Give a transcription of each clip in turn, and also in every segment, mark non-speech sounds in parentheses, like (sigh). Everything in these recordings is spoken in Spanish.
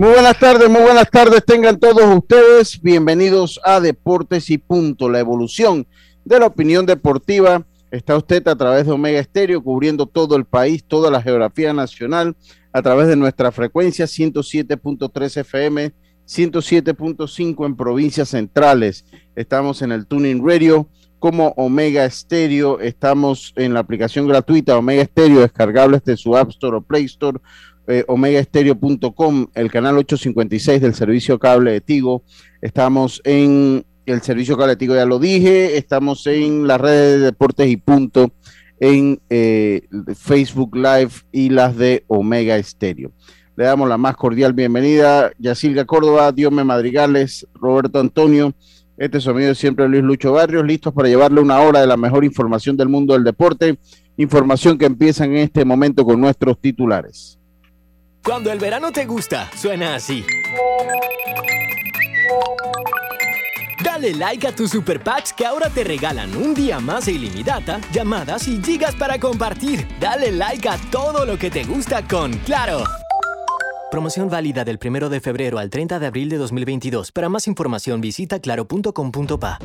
Muy buenas tardes, muy buenas tardes tengan todos ustedes. Bienvenidos a Deportes y Punto, la evolución de la opinión deportiva. Está usted a través de Omega Estéreo cubriendo todo el país, toda la geografía nacional, a través de nuestra frecuencia 107.3 FM, 107.5 en provincias centrales. Estamos en el Tuning Radio como Omega Estéreo. Estamos en la aplicación gratuita Omega Estéreo, descargable desde su App Store o Play Store eh, omegaestereo.com, el canal 856 del servicio cable de Tigo. Estamos en el servicio cable de Tigo, ya lo dije. Estamos en las redes de deportes y punto en eh, Facebook Live y las de Omega Estéreo. Le damos la más cordial bienvenida. Yacilga Córdoba, Diome Madrigales, Roberto Antonio. Este es su amigo siempre Luis Lucho Barrios, listos para llevarle una hora de la mejor información del mundo del deporte. Información que empieza en este momento con nuestros titulares. Cuando el verano te gusta, suena así. Dale like a tus super packs que ahora te regalan un día más de ilimitada, llamadas y gigas para compartir. Dale like a todo lo que te gusta con Claro. Promoción válida del 1 de febrero al 30 de abril de 2022. Para más información visita claro.com.pa.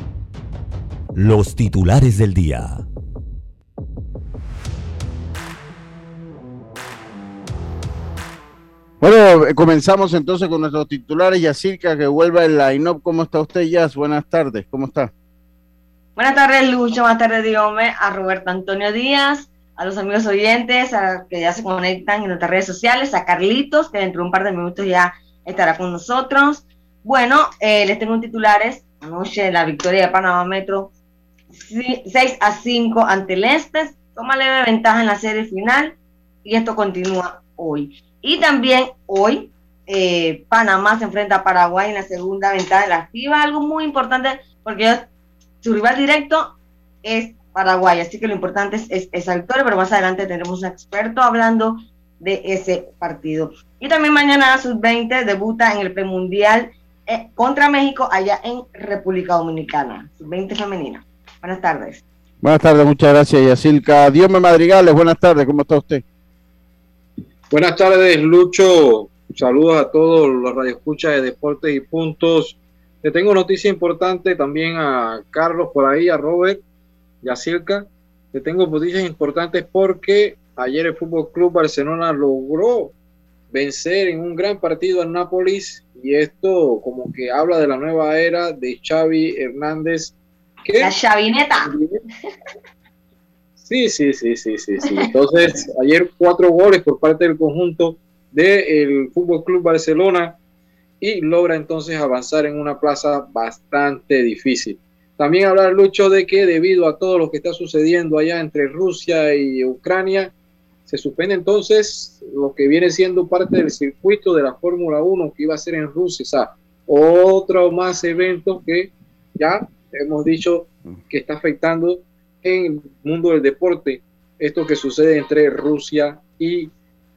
Los titulares del día. Bueno, comenzamos entonces con nuestros titulares. Yacirca, que vuelva el line-up. ¿Cómo está usted, Yas? Buenas tardes, ¿cómo está? Buenas tardes, Lucho. Buenas tardes, Diome. A Roberto Antonio Díaz, a los amigos oyentes a, que ya se conectan en nuestras redes sociales, a Carlitos, que dentro de un par de minutos ya estará con nosotros. Bueno, eh, les tengo titulares. Anoche la victoria de Panamá Metro 6 a 5 ante el Este. Toma leve ventaja en la serie final y esto continúa hoy. Y también hoy eh, Panamá se enfrenta a Paraguay en la segunda ventana de la FIBA, algo muy importante porque su rival directo es Paraguay, así que lo importante es, esa victoria, pero más adelante tendremos un experto hablando de ese partido. Y también mañana sub-20 debuta en el premundial eh, contra México allá en República Dominicana, sub-20 femenina. Buenas tardes. Buenas tardes, muchas gracias, Yacilca. Dios me madrigales, buenas tardes, ¿cómo está usted? Buenas tardes, Lucho. Saludos a todos los radioescuchas de Deportes y Puntos. Le tengo noticia importante también a Carlos por ahí, a Robert y a Circa. Le tengo noticias importantes porque ayer el Fútbol Club Barcelona logró vencer en un gran partido al Nápoles y esto como que habla de la nueva era de Xavi Hernández. la Xavineta. Sí, sí, sí, sí, sí, sí. (laughs) Entonces, ayer cuatro goles por parte del conjunto del Fútbol Club Barcelona y logra entonces avanzar en una plaza bastante difícil. También hablar, Lucho, de que debido a todo lo que está sucediendo allá entre Rusia y Ucrania, se suspende entonces lo que viene siendo parte del circuito de la Fórmula 1 que iba a ser en Rusia. O sea, otro más evento que ya hemos dicho que está afectando en el mundo del deporte esto que sucede entre Rusia y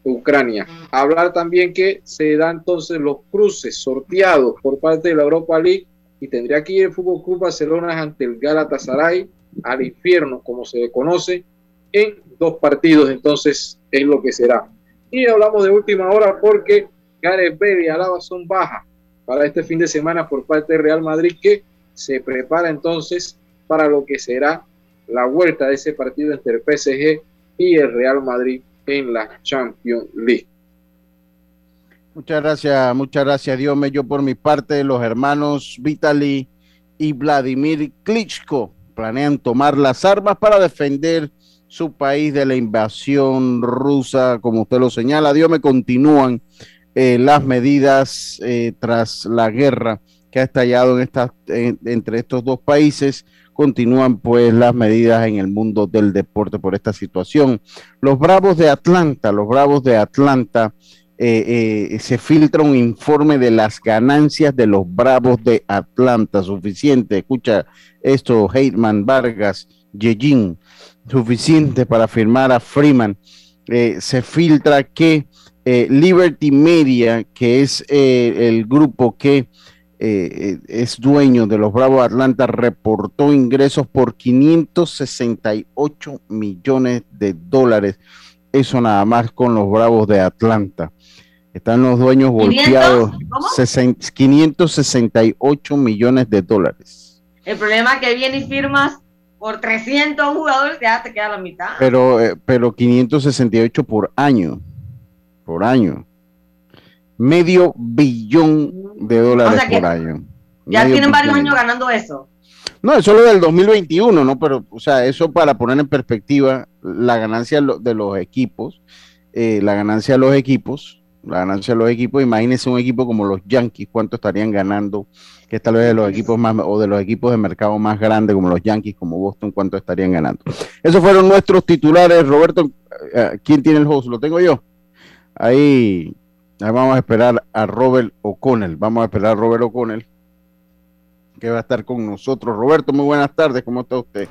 Ucrania. Hablar también que se dan entonces los cruces sorteados por parte de la Europa League y tendría que ir el Fútbol Club Barcelona ante el Galatasaray al infierno, como se le conoce, en dos partidos, entonces es lo que será. Y hablamos de última hora porque Gareth Bale y Alaba son bajas para este fin de semana por parte de Real Madrid que se prepara entonces para lo que será la vuelta de ese partido entre el PSG y el Real Madrid en la Champions League. Muchas gracias, muchas gracias, Dios me Yo por mi parte, los hermanos Vitaly y Vladimir Klitschko planean tomar las armas para defender su país de la invasión rusa, como usted lo señala. Dios me continúan eh, las medidas eh, tras la guerra que ha estallado en esta, entre estos dos países, continúan pues las medidas en el mundo del deporte por esta situación. Los Bravos de Atlanta, los Bravos de Atlanta, eh, eh, se filtra un informe de las ganancias de los Bravos de Atlanta, suficiente, escucha esto, Heitman, Vargas, Yejin, suficiente para firmar a Freeman. Eh, se filtra que Liberty Media, que es el grupo que es dueño de los Bravos de Atlanta, reportó ingresos por 568 millones de dólares. Eso nada más con los Bravos de Atlanta. Están los dueños golpeados. 568 millones de dólares. El problema es que viene y firmas por 300 jugadores, ya te queda la mitad. Pero, eh, pero 568 por año. Por año. Medio billón de dólares por año. Ya tienen varios años ganando eso. No, eso es lo del 2021, ¿no? Pero, o sea, eso para poner en perspectiva la ganancia de los equipos, eh, la ganancia de los equipos, la ganancia de los equipos. Imagínense un equipo como los Yankees, cuánto estarían ganando, que es tal vez de los equipos más, o de los equipos de mercado más grandes como los Yankees, como Boston, cuánto estarían ganando. Esos fueron nuestros titulares. Roberto, eh, ¿quién tiene el host? ¿Lo tengo yo? Ahí, ahí vamos a esperar a Robert O'Connell. Vamos a esperar a Robert O'Connell, que va a estar con nosotros. Roberto, muy buenas tardes, ¿cómo está usted?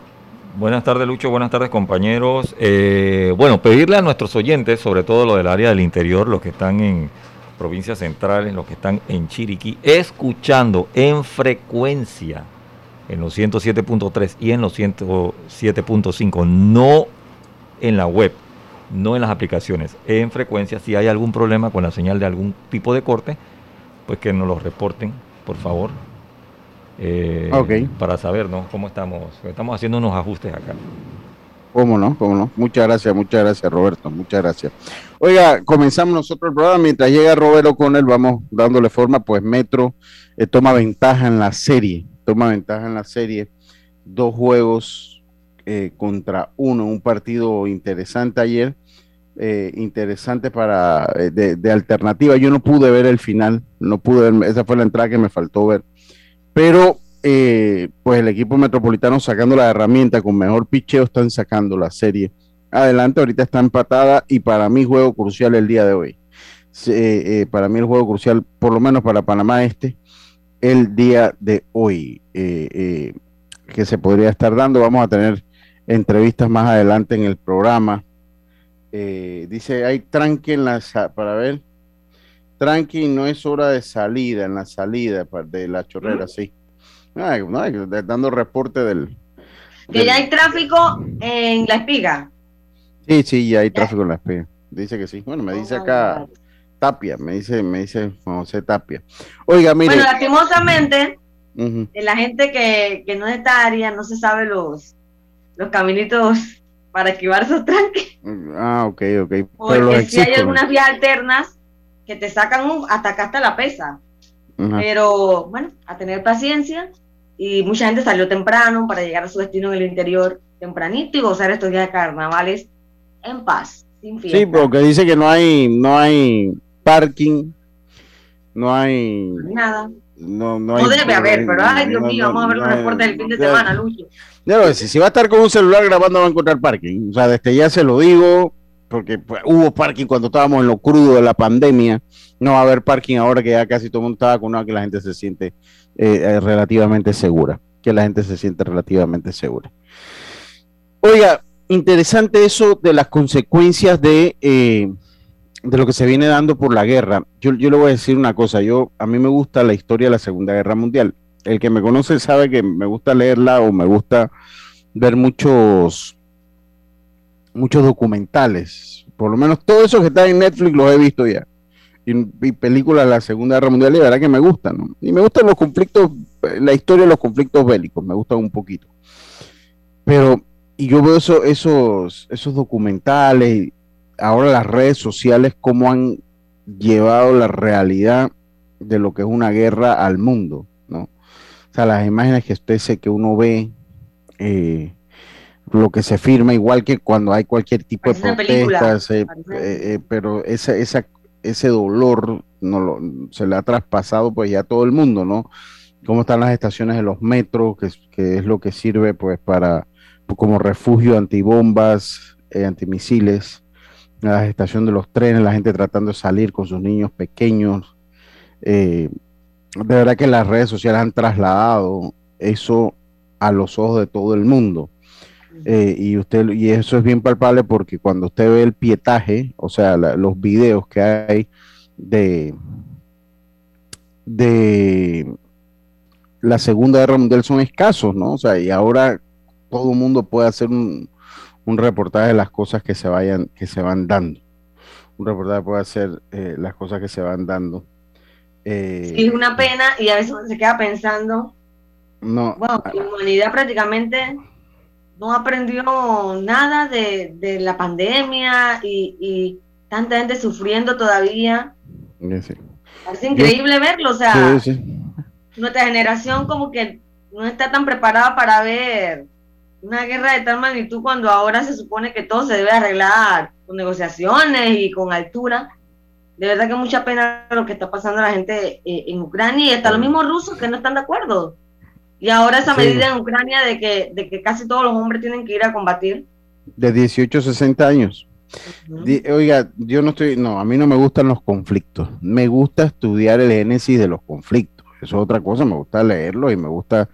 Buenas tardes, Lucho. Buenas tardes, compañeros. Eh, bueno, pedirle a nuestros oyentes, sobre todo lo del área del interior, los que están en provincias centrales, los que están en Chiriquí, escuchando en frecuencia en los 107.3 y en los 107.5, no en la web, no en las aplicaciones, en frecuencia, si hay algún problema con la señal de algún tipo de corte, pues que nos lo reporten, por favor, eh, para saber ¿no? cómo estamos. Estamos haciendo unos ajustes acá. ¿Cómo no? ¿Cómo no? Muchas gracias, muchas gracias, Roberto. Muchas gracias. Oiga, comenzamos nosotros el programa. Mientras llega Roberto con él, vamos dándole forma. Pues Metro eh, toma ventaja en la serie. Toma ventaja en la serie. Dos juegos eh, contra uno. Un partido interesante ayer. interesante para de, de, alternativa. Yo no pude ver el final. No pude ver. Esa fue la entrada que me faltó ver pero eh, pues el equipo metropolitano sacando la herramienta con mejor picheo están sacando la serie adelante. Ahorita está empatada y para mí juego crucial el día de hoy. Eh, eh, para mí el juego crucial, por lo menos para Panamá este, el día de hoy, que se podría estar dando. Vamos a tener entrevistas más adelante en el programa. dice, hay tranque en la, para ver, tranqui, no es hora de salida, en la salida de la chorrera, sí. No, dando reporte del... Que ya hay tráfico en la espiga. Sí, sí, ya hay tráfico en la espiga. Dice que sí. Bueno, me dice acá Tapia, me dice, me dice José Tapia. Oiga, mire. Bueno, lastimosamente, la gente que, que no es de esta área no se sabe los, los caminitos para esquivar esos tranques. Ah, ok, ok. Porque si hay algunas vías alternas que te sacan hasta acá hasta la pesa. Pero bueno, a tener paciencia y mucha gente salió temprano para llegar a su destino en el interior tempranito y gozar estos días de carnavales en paz, sin fiesta. Sí, porque dice que no hay no hay parking, no hay nada. No, no, no debe haber, pero ay Dios mío, vamos a ver los reportes del fin de semana, Lucho. si, si va a estar con un celular grabando va a encontrar parking. O sea, desde ya se lo digo, porque pues, hubo parking cuando estábamos en lo crudo de la pandemia, no va a haber parking ahora que ya casi todo el mundo está vacunado, que la gente se siente eh, eh, relativamente segura, que la gente se siente relativamente segura. Oiga, interesante eso de las consecuencias de, eh, de lo que se viene dando por la guerra. Yo, yo le voy a decir una cosa, yo a mí me gusta la historia de la Segunda Guerra Mundial. El que me conoce sabe que me gusta leerla o me gusta ver muchos muchos documentales, por lo menos todos esos que están en Netflix los he visto ya. Y, películas de la Segunda Guerra Mundial, y la verdad que me gustan, Y me gustan los conflictos, la historia de los conflictos bélicos, me gustan un poquito. Pero, y yo veo eso, esos, esos documentales, ahora las redes sociales, cómo han llevado la realidad de lo que es una guerra al mundo, ¿no? O sea, las imágenes que usted sé que uno ve, eh, lo que se firma, igual que cuando hay cualquier tipo de protestas, eh, eh, pero esa, esa, ese dolor no lo, se le ha traspasado pues ya a todo el mundo, ¿no? cómo están las estaciones de los metros, que, es- que es lo que sirve pues para como refugio antibombas, eh, antimisiles, la estación de los trenes, la gente tratando de salir con sus niños pequeños. Eh, de verdad que las redes sociales han trasladado eso a los ojos de todo el mundo. Eh, y usted y eso es bien palpable porque cuando usted ve el pietaje, o sea, la- los videos que hay de de la Segunda Guerra Mundial son escasos, ¿no? O sea, y ahora todo el mundo puede hacer un, un reportaje de las cosas que se vayan, que se van dando. Un reportaje puede hacer eh, las cosas que se van dando. Eh, Sí, es una pena y a veces se queda pensando, no, bueno, la humanidad prácticamente no aprendió nada de, de la pandemia y, y tanta gente sufriendo todavía. sí. Es increíble verlo, o sea, Sí, sí. nuestra generación como que no está tan preparada para ver una guerra de tal magnitud cuando ahora se supone que todo se debe arreglar con negociaciones y con altura. De verdad que mucha pena lo que está pasando a la gente eh, en Ucrania y hasta los mismos rusos que no están de acuerdo. Y ahora esa Sí. medida en Ucrania de que, de que casi todos los hombres tienen que ir a combatir. De 18 a 60 años. Oiga, yo no estoy, no, a mí no me gustan los conflictos. Me gusta estudiar el génesis de los conflictos. Eso es otra cosa, me gusta leerlo y me gusta,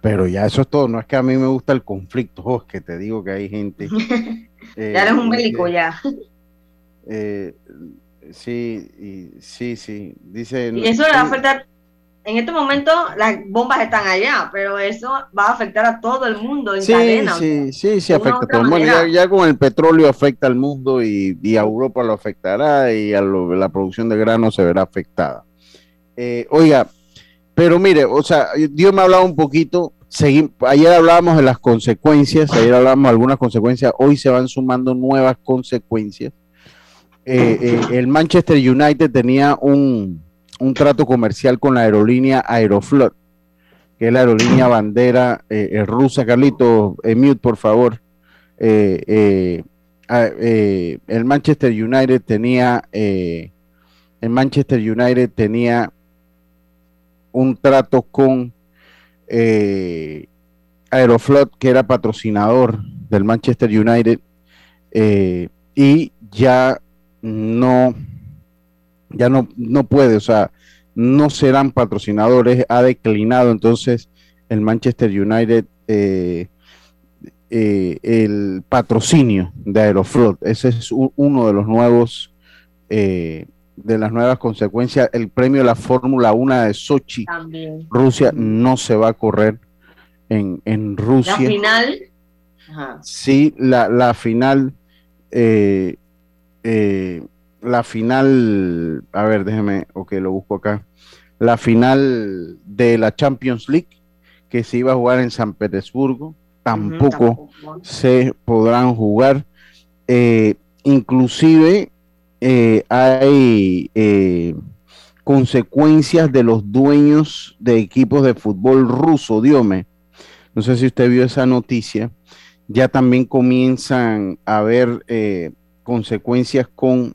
pero ya eso es todo. No es que a mí me gusta el conflicto, oh, es que te digo que hay gente. (laughs) eh, ya eres un bélico ya. eh, sí, y- sí, sí. Dice. Y eso le va a sí, afectar. En este momento las bombas están allá, pero eso va a afectar a todo el mundo en Sí, cadena. sí, sí, sí una afecta a todo el mundo. Ya con el petróleo afecta al mundo y, y a Europa lo afectará y a lo- la producción de grano se verá afectada. Eh, oiga, pero mire, o sea, Dios me ha hablado un poquito. ayer hablábamos de las consecuencias, ayer hablábamos de algunas consecuencias, hoy se van sumando nuevas consecuencias. Eh, eh, el Manchester United tenía un, un trato comercial con la aerolínea Aeroflot, que es la aerolínea bandera eh, rusa. Carlito, mute, por favor. El Manchester United tenía, el Manchester United tenía un trato con eh, Aeroflot, que era patrocinador del Manchester United, eh, y ya no, ya no, no puede, o sea, no serán patrocinadores, ha declinado entonces el Manchester United eh, eh, el patrocinio de Aeroflot. Ese es uno de los nuevos, de las nuevas consecuencias. El premio de la Fórmula 1 de Sochi, También. Rusia, no se va a correr en, en La Rusia. final. Ajá. Sí, la, la final, eh, eh, la final, a ver, déjeme, ok, lo busco acá. La final de la Champions League, que se iba a jugar en San Petersburgo, tampoco. se podrán jugar. Eh, inclusive eh, hay eh, consecuencias de los dueños de equipos de fútbol ruso, Diome. No sé si usted vio esa noticia. Ya también comienzan a haber eh, consecuencias con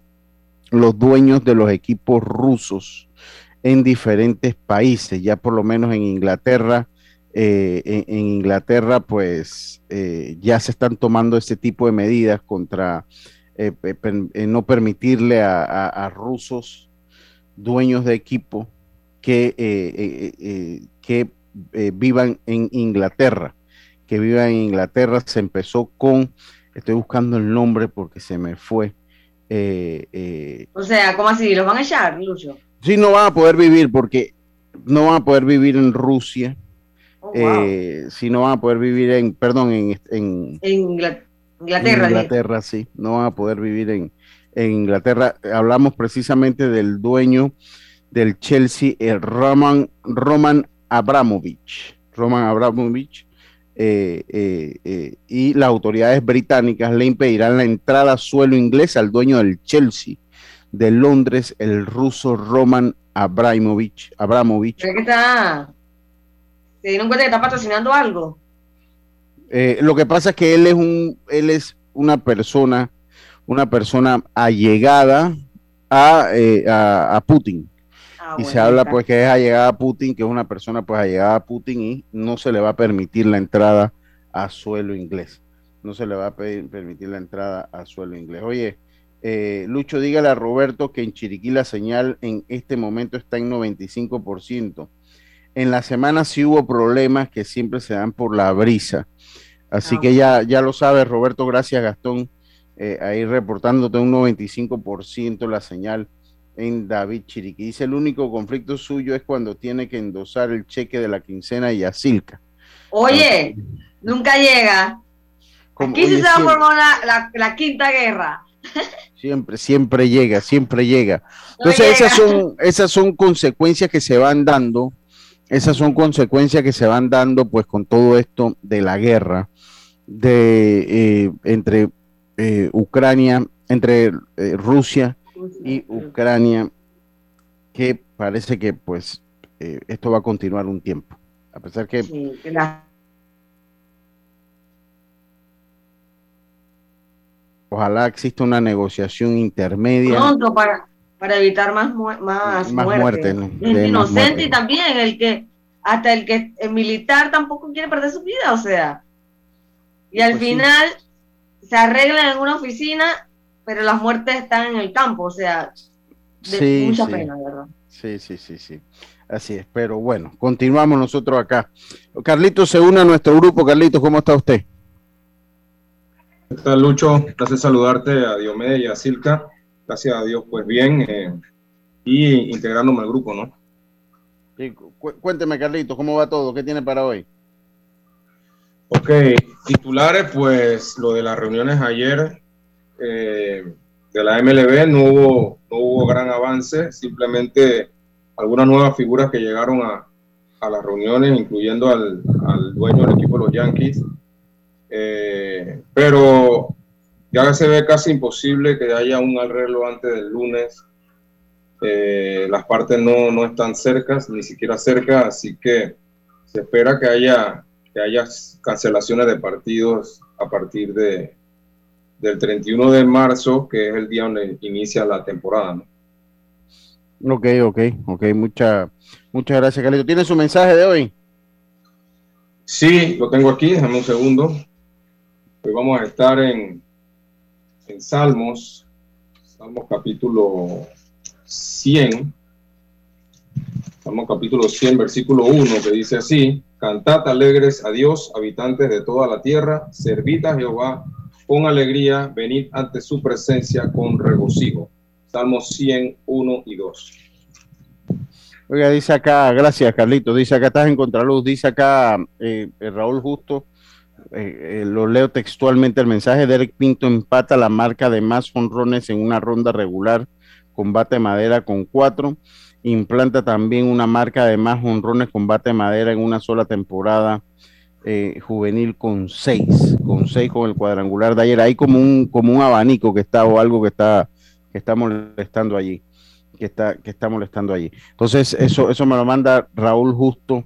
los dueños de los equipos rusos en diferentes países. Ya por lo menos en Inglaterra, en, Inglaterra, pues ya se están tomando ese tipo de medidas contra eh, eh, no permitirle a, a- a rusos dueños de equipo que, eh, eh, que vivan en Inglaterra, que vivan en Inglaterra. Se empezó con, estoy buscando el nombre porque se me fue. O sea, ¿cómo así? ¿Los van a echar, Lucho? sí, no van a poder vivir porque no van a poder vivir en Rusia, Oh, wow. si no van a poder vivir en, perdón, en, en, en Ingla- Inglaterra. Inglaterra, sí, no van a poder vivir en, en Inglaterra. Hablamos precisamente del dueño del Chelsea, el Roman, Roman Abramovich. Roman Abramovich. eh, eh, eh, y las autoridades británicas le impedirán la entrada a suelo inglés al dueño del Chelsea de Londres, el ruso Roman Abramovich. Abramovich. ¿Cree que está? ¿Se dieron cuenta que está patrocinando algo? Eh, lo que pasa es que él es un, él es una persona, una persona allegada a, eh, a, a Putin. Ah, y se habla pues que es allegada a Putin, que es una persona pues allegada a Putin y no se le va a permitir la entrada a suelo inglés. No se le va a permitir la entrada a suelo inglés. Oye, eh, Lucho, dígale a Roberto que en Chiriquí la señal en este momento está en 95%. En la semana sí hubo problemas que siempre se dan por la brisa. Así ah, que ya, ya lo sabes, Roberto, gracias Gastón, eh, ahí reportándote un 95% la señal en David Chiriquí. Dice, el único conflicto suyo es cuando tiene que endosar el cheque de la quincena y Yacilca. Oye, nunca llega. Aquí se formó la, la, quinta guerra. Siempre, siempre llega, siempre llega. Entonces, esas son, esas son consecuencias que se van dando esas son consecuencias que se van dando pues con todo esto de la guerra de eh, entre eh, Ucrania, entre eh, Rusia y Ucrania, que parece que pues esto va a continuar un tiempo, a pesar que, ojalá exista una negociación intermedia. Pronto para para evitar más, más, muerte. El inocente y también el que, hasta el que el militar tampoco quiere perder su vida, o sea. Y al pues final se arreglan en una oficina, pero las muertes están en el campo, o sea, de mucha pena, ¿verdad? Sí, sí, sí, sí. Así es, pero bueno, continuamos nosotros acá. Carlitos se une a nuestro grupo. Carlitos, ¿cómo está usted? ¿Qué tal, Lucho? Gracias saludarte a Diomedes y a Silka gracias a Dios, pues bien, eh, y integrándome al grupo, ¿no? cuénteme, Carlito, ¿cómo va todo? ¿Qué tiene para hoy? Ok, titulares, pues lo de las reuniones ayer eh, de la MLB no hubo, no hubo gran avance, simplemente algunas nuevas figuras que llegaron a, a las reuniones, incluyendo al, al, dueño del equipo de los Yankees. Eh, pero ya se ve casi imposible que haya un arreglo antes del lunes. Eh, las partes no, no están cercas, ni siquiera cerca, así que se espera que haya, que haya cancelaciones de partidos a partir de, del 31 de marzo, que es el día donde inicia la temporada. ¿no? Ok, ok, ok. Mucha, muchas gracias, Carlito. ¿Tiene su mensaje de hoy? Sí, lo tengo aquí, déjame un segundo. Hoy vamos a estar en Salmos, Salmos capítulo 100, Salmos capítulo 100, versículo 1, que dice así, Cantad alegres a Dios, habitantes de toda la tierra, servid a Jehová con alegría, venid ante su presencia con regocijo. Salmos 100, 1 y 2. Oiga, dice acá, gracias Carlito, dice acá estás en contraluz, dice acá eh, Raúl Justo, eh, eh, lo leo textualmente el mensaje, Derek Pinto empata la marca de más honrones en una ronda regular, combate madera con cuatro, implanta también una marca de más honrones, combate madera en una sola temporada eh, juvenil con seis, con seis con el cuadrangular de ayer, hay como un, como un abanico que está o algo que está, que está molestando allí, que está, que está molestando allí. Entonces, eso, eso me lo manda Raúl Justo.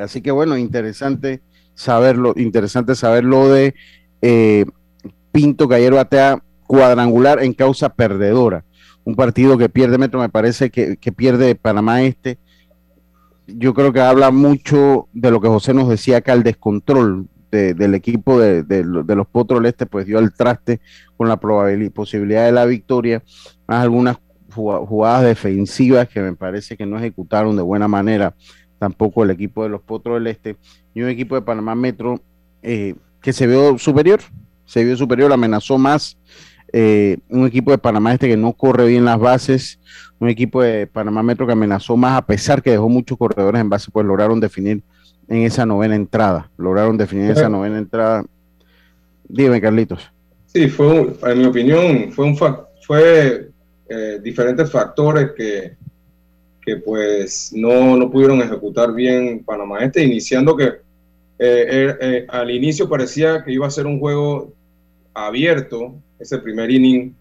así que bueno, interesante saberlo, interesante saberlo de eh, Pinto que ayer batea cuadrangular en causa perdedora. Un partido que pierde Metro, me parece que, pierde Panamá Este. Yo creo que habla mucho de lo que José nos decía acá, el descontrol del equipo de, los Potros Este, pues dio el traste con la probabilidad, posibilidad de la victoria, más algunas jugadas defensivas que me parece que no ejecutaron de buena manera tampoco el equipo de los Potros del Este, y un equipo de Panamá Metro eh, que se vio superior, se vio superior, amenazó más. Eh, un equipo de Panamá Este que no corre bien las bases, un equipo de Panamá Metro que amenazó más, a pesar que dejó muchos corredores en base, pues lograron definir en esa novena entrada, lograron definir esa novena entrada. Dime, Carlitos. Sí, fue, en mi opinión, fue un fue eh, diferentes factores que que pues no, no pudieron ejecutar bien Panamá Este, iniciando que eh, eh, eh, al inicio parecía que iba a ser un juego abierto, ese primer inning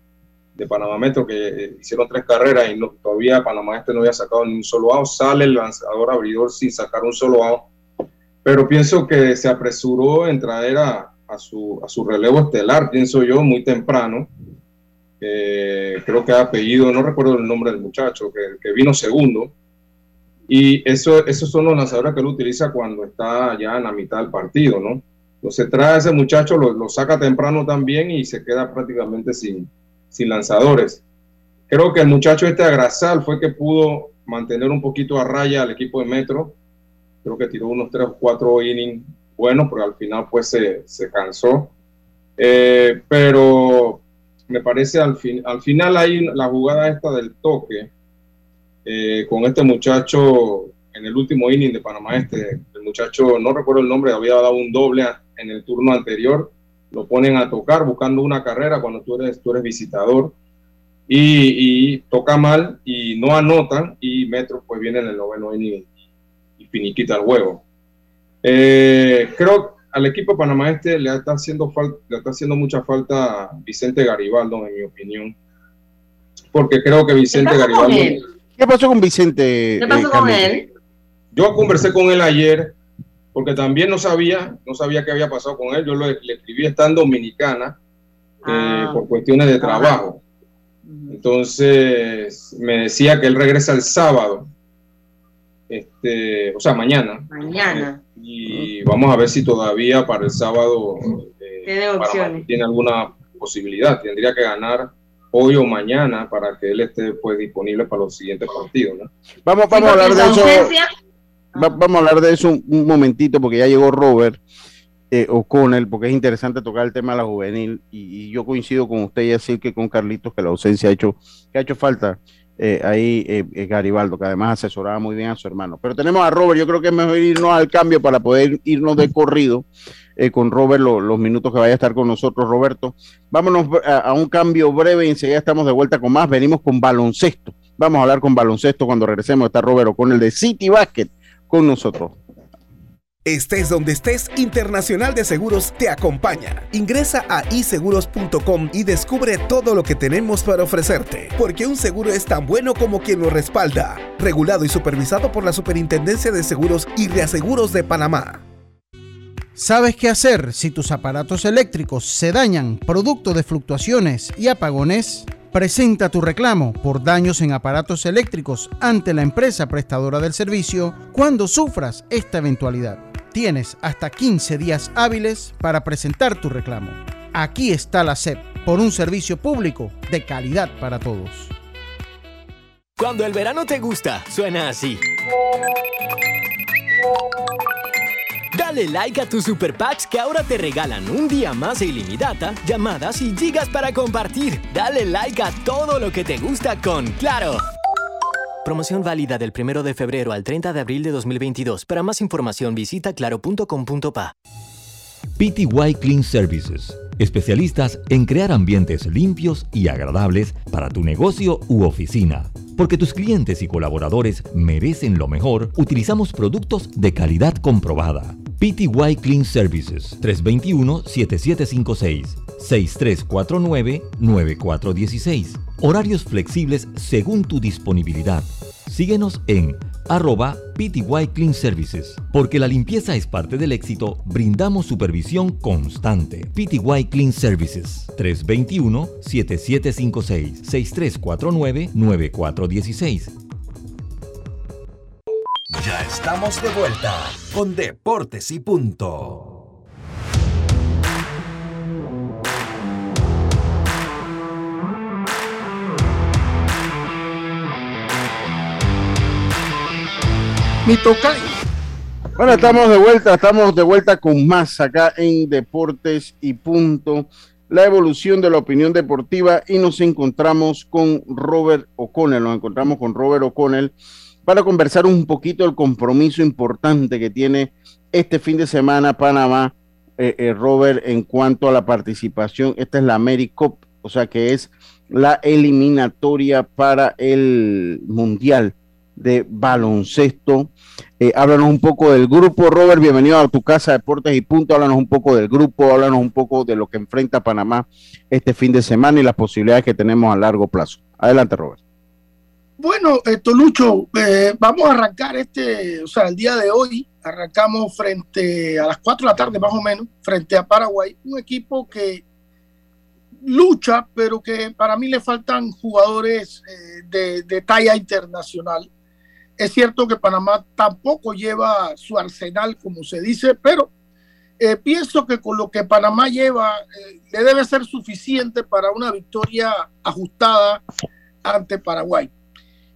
de Panamá Metro, que hicieron tres carreras y todavía Panamá Este no había sacado ni un solo out, sale el lanzador abridor sin sacar un solo out, pero pienso que se apresuró en traer a, a, su, a su relevo estelar, pienso yo, muy temprano, creo que ha apellido, no recuerdo el nombre del muchacho, que, vino segundo. Y eso, esos son los lanzadores que él utiliza cuando está ya en la mitad del partido, ¿no? Entonces trae a ese muchacho, lo, lo saca temprano también y se queda prácticamente sin, sin lanzadores. Creo que el muchacho este Agrasal fue que pudo mantener un poquito a raya al equipo de Metro. Creo que tiró unos 3 o 4 innings buenos, pero al final pues se, se cansó. Eh, pero me parece al, fin, al final hay la jugada esta del toque eh, con este muchacho en el último inning de Panamá Este. El muchacho, no recuerdo el nombre, había dado un doble en el turno anterior. Lo ponen a tocar buscando una carrera cuando tú eres, tú eres visitador y, toca mal y no anotan y Metro pues viene en el noveno inning y, finiquita el juego. Eh, creo al equipo Panamá Este le está haciendo falta, le está haciendo mucha falta Vicente Garibaldo en mi opinión, porque creo que Vicente Garibaldo. ¿Qué pasó con Vicente? ¿Qué pasó con él? Yo conversé con él ayer porque también no sabía, no sabía qué había pasado con él. Yo le, escribí está en Dominicana eh, ah. por cuestiones de trabajo. Entonces me decía que él regresa el sábado, este, o sea, mañana. Mañana. Y vamos a ver si todavía para el sábado eh, tiene opciones. Tiene alguna posibilidad. Tendría que ganar hoy o mañana para que él esté pues disponible para los siguientes partidos. Vamos, vamos a hablar de eso. vamos a hablar de eso un momentito porque ya llegó Robert eh, O'Connell, porque es interesante tocar el tema de la juvenil, y, yo coincido con usted y decir que con Carlitos, que la ausencia ha hecho, que ha hecho falta eh, ahí eh, eh, Garibaldo, que además asesoraba muy bien a su hermano. Pero tenemos a Robert, yo creo que es mejor irnos al cambio para poder irnos de corrido con Robert los minutos que vaya a estar con nosotros, Roberto. Vámonos a, un cambio breve y enseguida estamos de vuelta con más. Venimos con baloncesto. Vamos a hablar con baloncesto cuando regresemos. Está Robert O'Connell de City Basket con nosotros. Estés donde estés, Internacional de Seguros te acompaña. Ingresa a iseguros.com y descubre todo lo que tenemos para ofrecerte, porque un seguro es tan bueno como quien lo respalda. Regulado y supervisado por la Superintendencia de Seguros y Reaseguros de Panamá. ¿Sabes qué hacer si tus aparatos eléctricos se dañan producto de fluctuaciones y apagones? Presenta tu reclamo por daños en aparatos eléctricos ante la empresa prestadora del servicio cuando sufras esta eventualidad. Tienes hasta 15 días hábiles para presentar tu reclamo. Aquí está la SEP por un servicio público de calidad para todos. Cuando el verano te gusta, suena así. Dale like a tus super packs que ahora te regalan un día más de ilimitada, llamadas y gigas para compartir. Dale like a todo lo que te gusta con Claro. Promoción válida del 1 de febrero al 30 de abril de 2022. Para más información visita claro.com.pa. PTY Clean Services. Especialistas en crear ambientes limpios y agradables para tu negocio u oficina. Porque tus clientes y colaboradores merecen lo mejor, utilizamos productos de calidad comprobada. PTY Clean Services 321-7756 6349-9416 Horarios flexibles según tu disponibilidad. Síguenos en arroba PTY Clean Services. Porque la limpieza es parte del éxito, brindamos supervisión constante. PTY Clean Services 321-7756-6349-9416. Ya estamos de vuelta con Deportes y Punto. Bueno, estamos de vuelta, estamos de vuelta con más acá en Deportes y Punto, la evolución de la opinión deportiva y nos encontramos con Robert O'Connell, nos encontramos con Robert O'Connell para conversar un poquito el compromiso importante que tiene este fin de semana Panamá, eh, eh, Robert, en cuanto a la participación, esta es la AmeriCup, o sea que es la eliminatoria para el Mundial de baloncesto. Eh, háblanos un poco del grupo, Robert, bienvenido a tu casa Deportes y Punto, háblanos un poco del grupo, háblanos un poco de lo que enfrenta Panamá este fin de semana y las posibilidades que tenemos a largo plazo. Adelante, Robert. Bueno, esto Lucho, eh, vamos a arrancar este, o sea, el día de hoy, arrancamos frente a las 4 de la tarde más o menos, frente a Paraguay, un equipo que lucha, pero que para mí le faltan jugadores eh, de, de, talla internacional. Es cierto que Panamá tampoco lleva su arsenal, como se dice, pero eh, pienso que con lo que Panamá lleva eh, le debe ser suficiente para una victoria ajustada ante Paraguay.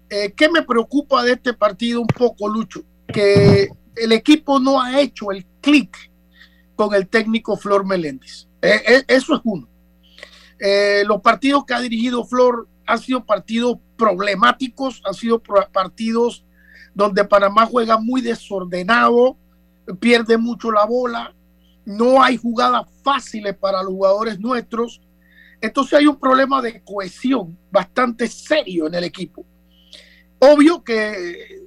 Eh, ¿Qué me preocupa de este partido un poco, Lucho? Que el equipo no ha hecho el clic con el técnico Flor Meléndez. eso es uno. los partidos que ha dirigido Flor han sido partidos problemáticos, han sido partidos donde Panamá juega muy desordenado, pierde mucho la bola, no hay jugadas fáciles para los jugadores nuestros. Entonces hay un problema de cohesión bastante serio en el equipo. Obvio que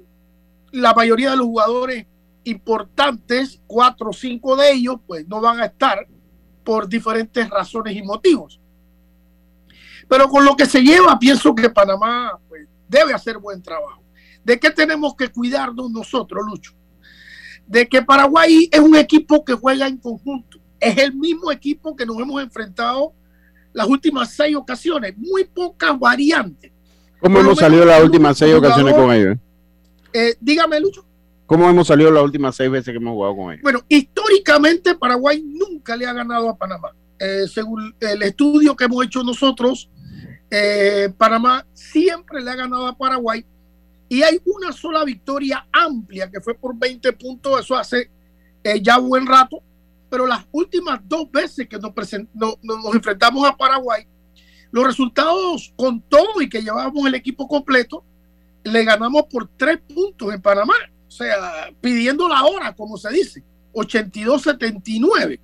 la mayoría de los jugadores importantes, cuatro o cinco de ellos, pues no van a estar por diferentes razones y motivos. Pero con lo que se lleva, pienso que Panamá pues, debe hacer buen trabajo. ¿De qué tenemos que cuidarnos nosotros, Lucho? de que Paraguay es un equipo que juega en conjunto. Es el mismo equipo que nos hemos enfrentado las últimas seis ocasiones. Muy pocas variantes. ¿Cómo hemos salido las últimas seis ocasiones con ellos? Eh, dígame, Lucho. ¿Cómo hemos salido las últimas seis veces que hemos jugado con ellos? Bueno, históricamente Paraguay nunca le ha ganado a Panamá. Eh, según el estudio que hemos hecho nosotros, eh, Panamá siempre le ha ganado a Paraguay y hay una sola victoria amplia que fue por 20 puntos, eso hace eh, ya buen rato, pero las últimas dos veces que nos, nos enfrentamos a Paraguay, los resultados con todo y que llevábamos el equipo completo, le ganamos por tres puntos en Panamá, o sea, pidiendo la hora, como se dice, 82-79.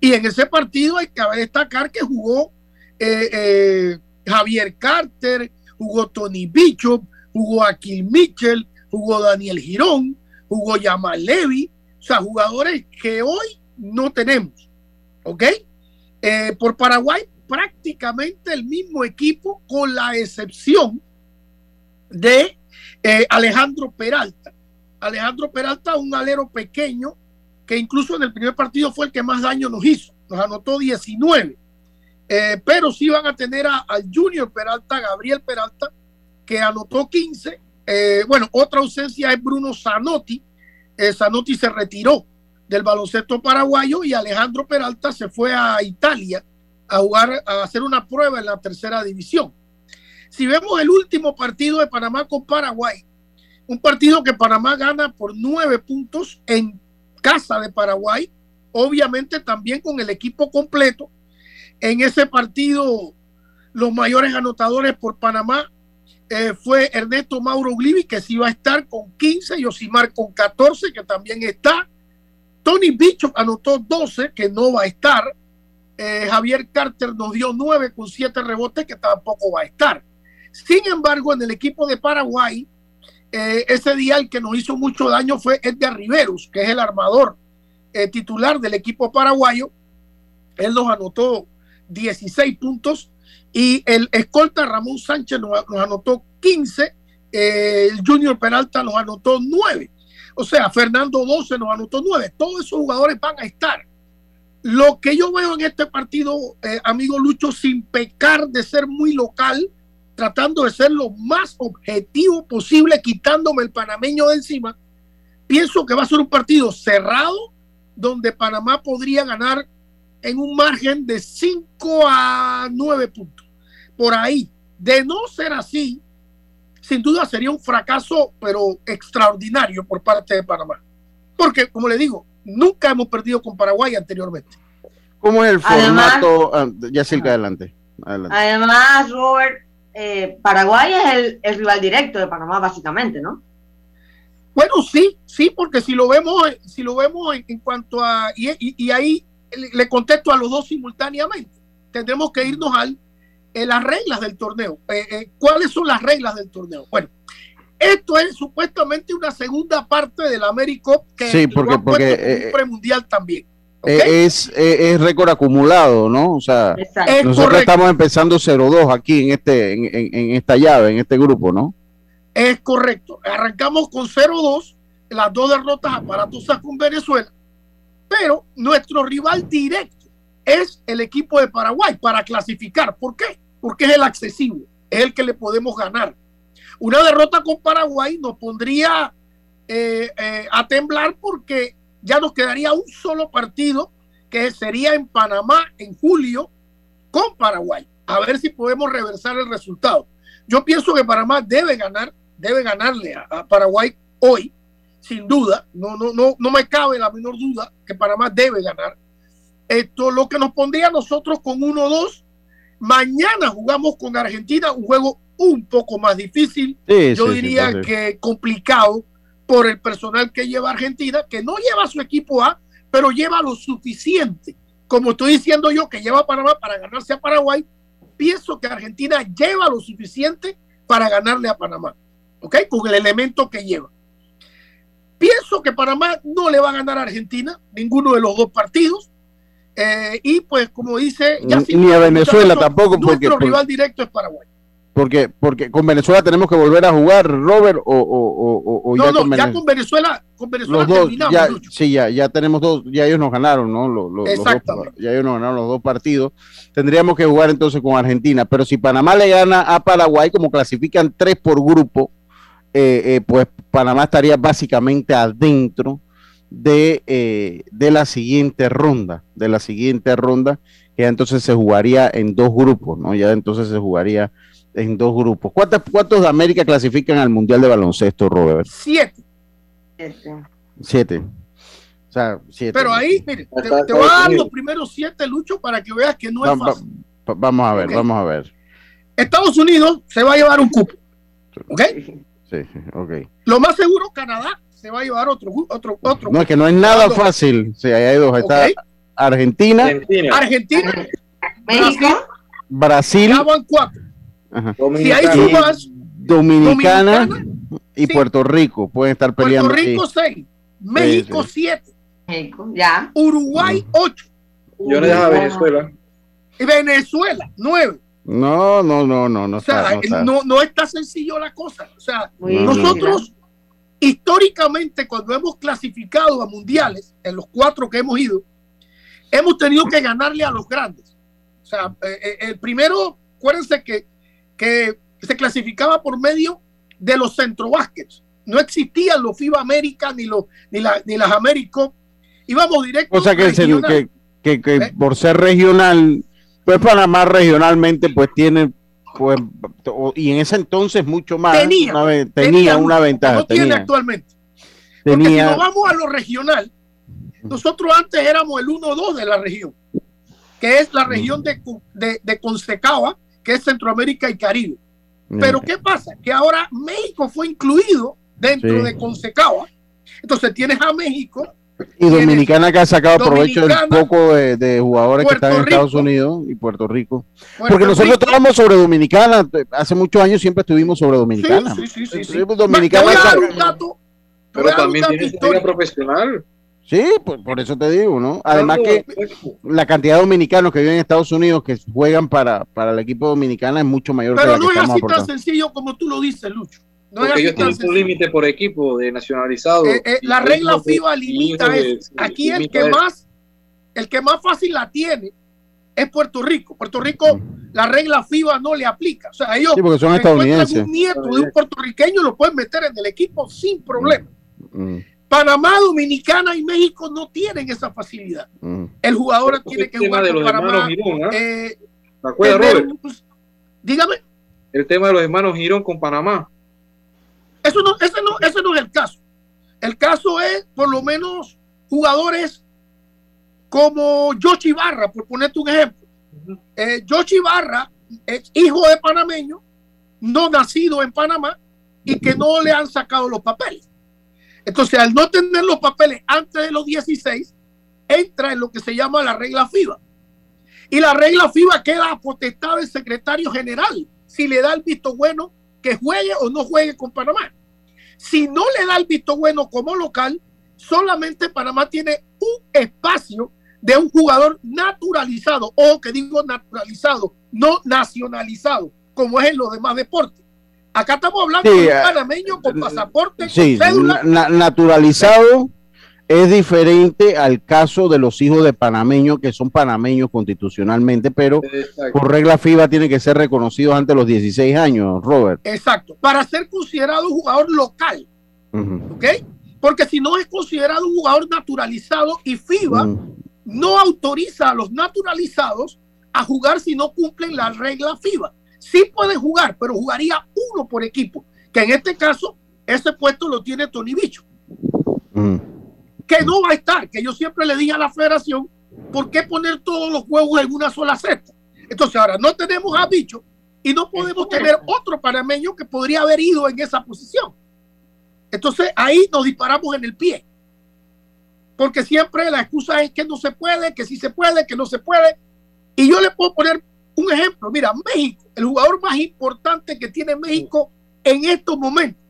Y en ese partido hay que destacar que jugó eh, eh, Javier Carter, jugó Tony Bishop, jugó Aquil Mitchell, jugó Daniel Girón, jugó Yamal Levy, o sea, jugadores que hoy no tenemos, ¿ok? Eh, por Paraguay prácticamente el mismo equipo con la excepción de eh, Alejandro Peralta. Alejandro Peralta, un alero pequeño que incluso en el primer partido fue el que más daño nos hizo, nos anotó 19. Eh, pero sí van a tener al Junior Peralta, Gabriel Peralta, que anotó 15. Eh, bueno, otra ausencia es Bruno Zanotti. Eh, Zanotti se retiró del baloncesto paraguayo y Alejandro Peralta se fue a Italia a jugar, a hacer una prueba en la tercera división. Si vemos el último partido de Panamá con Paraguay, un partido que Panamá gana por nueve puntos en casa de Paraguay, obviamente también con el equipo completo. En ese partido, los mayores anotadores por Panamá eh, fue Ernesto Mauro Glivi, que sí va a estar con 15, Yosimar con 14, que también está. Tony Bicho anotó 12, que no va a estar. Eh, Javier Carter nos dio 9 con 7 rebotes, que tampoco va a estar. Sin embargo, en el equipo de Paraguay, eh, ese día el que nos hizo mucho daño fue Edgar Riveros, que es el armador titular del equipo paraguayo. Él nos anotó 16 puntos y el escolta Ramón Sánchez nos, anotó 15, eh, el Junior Peralta nos anotó 9. O sea, Fernando 12 nos anotó 9. Todos esos jugadores van a estar. Lo que yo veo en este partido, eh, amigo Lucho, sin pecar de ser muy local, tratando de ser lo más objetivo posible, quitándome el panameño de encima, pienso que va a ser un partido cerrado, donde Panamá podría ganar en un margen de 5 a 9 puntos por ahí. De no ser así, sin duda sería un fracaso, pero extraordinario por parte de Panamá. Porque, como le digo, nunca hemos perdido con Paraguay anteriormente. ¿Cómo es el formato? Ah, ya cerca adelante. Además, Robert, eh, Paraguay es el, rival directo de Panamá, básicamente, ¿no? Bueno, sí, sí, porque si lo vemos, si lo vemos en, cuanto a, y, ahí le contesto a los dos simultáneamente, tendremos que irnos al en las reglas del torneo. Eh, eh, ¿Cuáles son las reglas del torneo? Bueno, esto es supuestamente una segunda parte del América que sí, porque, porque eh, premundial también. Es, es, récord acumulado, ¿no? O sea, nosotros estamos empezando 0-2 aquí en, este, en, en, esta llave, en este grupo, ¿no? Es correcto. Arrancamos con 0-2, las dos derrotas aparatosas con Venezuela, pero nuestro rival directo es el equipo de Paraguay para clasificar. ¿Por qué? Porque es el accesible, es el que le podemos ganar. Una derrota con Paraguay nos pondría eh, eh, a temblar porque ya nos quedaría un solo partido que sería en Panamá en julio con Paraguay. A ver si podemos reversar el resultado. Yo pienso que Panamá debe ganar, debe ganarle a, Paraguay hoy, sin duda. No, no, no, no me cabe la menor duda que Panamá debe ganar. Esto lo que nos pondría a nosotros con 1-2. Mañana jugamos con Argentina, un juego un poco más difícil. Yo diría que complicado por el personal que lleva Argentina, que no lleva su equipo A, pero lleva lo suficiente. Como estoy diciendo yo, que lleva a Panamá para ganarse a Paraguay, pienso que Argentina lleva lo suficiente para ganarle a Panamá. ¿Ok? Con el elemento que lleva. Pienso que Panamá no le va a ganar a Argentina, ninguno de los dos partidos. Eh, y pues, como dice. ni a Venezuela tampoco. Nuestro porque, rival directo es Paraguay. Porque, porque con Venezuela tenemos que volver a jugar, Robert, o, o, o, no, ya, no, con ya con Venezuela, con Venezuela los dos, ya, sí, ya, ya tenemos dos, ya ellos nos ganaron, ¿no? Los, los, ya ellos nos ganaron los dos partidos. Tendríamos que jugar entonces con Argentina, pero si Panamá le gana a Paraguay, como clasifican tres por grupo, eh, eh, pues Panamá estaría básicamente adentro de, eh, de la siguiente ronda, de la siguiente ronda, que entonces se jugaría en dos grupos, ¿no? Ya entonces se jugaría en dos grupos. ¿Cuántos, ¿Cuántos de América clasifican al Mundial de Baloncesto, Robert? Siete. Siete. O sea, siete. Pero ahí, mire, te, voy a dar los primeros siete, Lucho, para que veas que no es fácil. vamos a ver, vamos a ver. Estados Unidos se va a llevar un cupo. ¿Ok? Sí, ok. Lo más seguro, Canadá se va a llevar otro. otro, otro no, es que no es nada fácil. Sí, ahí hay dos. Está Argentina. Argentina. Argentina. México. Brasil. Ya van cuatro. Si hay sumas, Dominicana, y Puerto Rico pueden estar peleando. Puerto Rico 6, México 7, ya. Uruguay 8. Yo le a Venezuela. Y Venezuela 9. No, no, no, no, no. O sea, está, no, no, está sencillo la cosa. O sea, nosotros históricamente cuando hemos clasificado a mundiales, en los cuatro que hemos ido, hemos tenido que ganarle a los grandes. O sea, eh, eh, el primero, acuérdense que que se clasificaba por medio de los centro No existían los FIBA América ni, los, ni, la, ni las Américo. Íbamos directo. O sea que, que, que, ¿Eh? por ser regional, pues Panamá regionalmente pues tiene pues y en ese entonces mucho más tenía una, tenía, una ventaja no tiene actualmente porque si nos vamos a lo regional nosotros antes éramos el 1-2 de la región que es la región de, de, de Consecaba que es Centroamérica y Caribe. Pero ¿qué pasa? Que ahora México fue incluido dentro de Consecaba. Entonces tienes a México. Y Dominicana que ha sacado provecho del poco de, jugadores que están en Estados Unidos y Puerto Rico. Porque nosotros estábamos sobre Dominicana. Hace muchos años siempre estuvimos sobre Dominicana. Sí, sí, sí. sí, Dominicana. Pero también tiene historia profesional. Sí, por, por, eso te digo, ¿no? Además que la cantidad de dominicanos que viven en Estados Unidos que juegan para, para el equipo dominicano es mucho mayor. Pero que la no es así tan sencillo como tú lo dices, Lucho. No Porque ellos tienen un límite por equipo de nacionalizado. Eh, eh, la regla FIBA limita es, aquí el que más, el que más fácil la tiene es Puerto Rico. Puerto Rico, la regla FIBA no le aplica. O sea, ellos sí, porque son estadounidenses. un nieto de un puertorriqueño lo pueden meter en el equipo sin problema. Mm. Panamá, Dominicana y México no tienen esa facilidad. Mm. El jugador tiene que jugar con Panamá. Girón, eh, ¿Te acuerdas, Robert? dígame. El tema de los hermanos Girón con Panamá. Eso no, ese, no, ese no es el caso. El caso es, por lo menos, jugadores como Yoshi Barra, por ponerte un ejemplo. Eh, Yoshi Barra es hijo de panameño, no nacido en Panamá y que no le han sacado los papeles. Entonces, al no tener los papeles antes de los 16, entra en lo que se llama la regla FIBA. Y la regla FIBA queda a potestad del secretario general si le da el visto bueno que juegue o no juegue con Panamá. Si no le da el visto bueno como local, solamente Panamá tiene un espacio de un jugador naturalizado, o que digo naturalizado, no nacionalizado, como es en los demás deportes. Acá estamos hablando de un eh, panameño con pasaporte, sí, naturalizado Es diferente al caso de los hijos de panameños, que son panameños constitucionalmente, pero por regla FIBA tienen que ser reconocidos antes de los 16 años, Robert. Exacto, para ser considerado jugador local. ¿Ok? Porque si no es considerado un jugador naturalizado y FIBA no autoriza a los naturalizados a jugar si no cumplen la regla FIBA. Sí puede jugar, pero jugaría uno por equipo, que en este caso ese puesto lo tiene Tony Bicho que no va a estar, que yo siempre le dije a la federación, ¿por qué poner todos los huevos en una sola cesta? Entonces ahora no tenemos a Bicho y no podemos tener otro panameño que podría haber ido en esa posición. Entonces ahí nos disparamos en el pie. Porque siempre la excusa es que no se puede, que sí se puede, que no se puede. Y yo le puedo poner un ejemplo. Mira, México, el jugador más importante que tiene México en estos momentos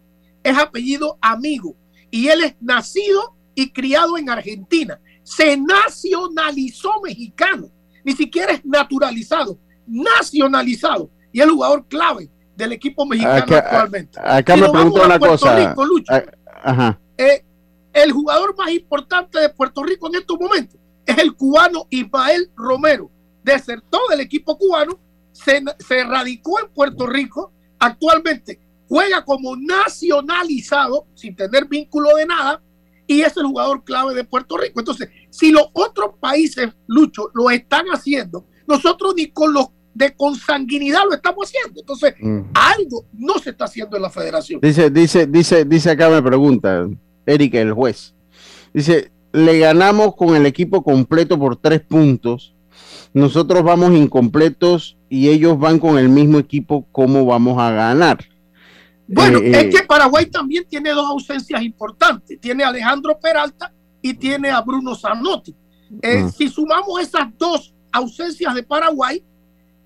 es apellido Amigo. Y él es nacido y criado en Argentina. Se nacionalizó mexicano, ni siquiera es naturalizado, nacionalizado. Y el jugador clave del equipo mexicano actualmente. Acá me pregunto una cosa. Eh, el jugador más importante de Puerto Rico en estos momentos es el cubano Ismael Romero. Desertó del equipo cubano, se, se radicó en Puerto Rico, actualmente juega como nacionalizado, sin tener vínculo de nada, y es el jugador clave de Puerto Rico. Entonces, si los otros países, Lucho, lo están haciendo, nosotros ni con los de consanguinidad lo estamos haciendo. Entonces, mm. algo no se está haciendo en la federación. Dice, dice, dice, dice acá me pregunta, Eric, el juez. Dice, le ganamos con el equipo completo por tres puntos. Nosotros vamos incompletos y ellos van con el mismo equipo. ¿Cómo vamos a ganar? Bueno, eh, es eh. que Paraguay también tiene dos ausencias importantes. Tiene a Alejandro Peralta y tiene a Bruno Zanotti. Eh, ah. Si sumamos esas dos ausencias de Paraguay,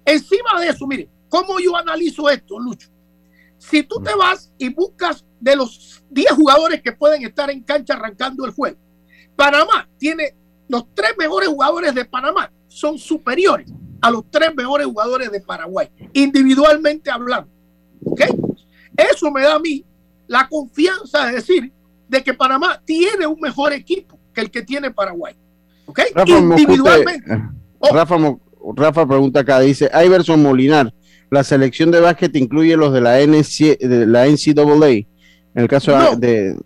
encima de eso, mire, ¿cómo yo analizo esto, Lucho? Si tú te vas y buscas de los 10 jugadores que pueden estar en cancha arrancando el juego, Panamá tiene los tres mejores jugadores de Panamá, son superiores a los tres mejores jugadores de Paraguay, individualmente hablando. ¿Ok? Eso me da a mí la confianza de decir de que Panamá tiene un mejor equipo que el que tiene Paraguay. ¿Ok? Individualmente. Eh, oh. Rafa, pregunta acá, dice, Iverson Molinar, la selección de básquet incluye los de la, NC, de la NCAA, en el caso de...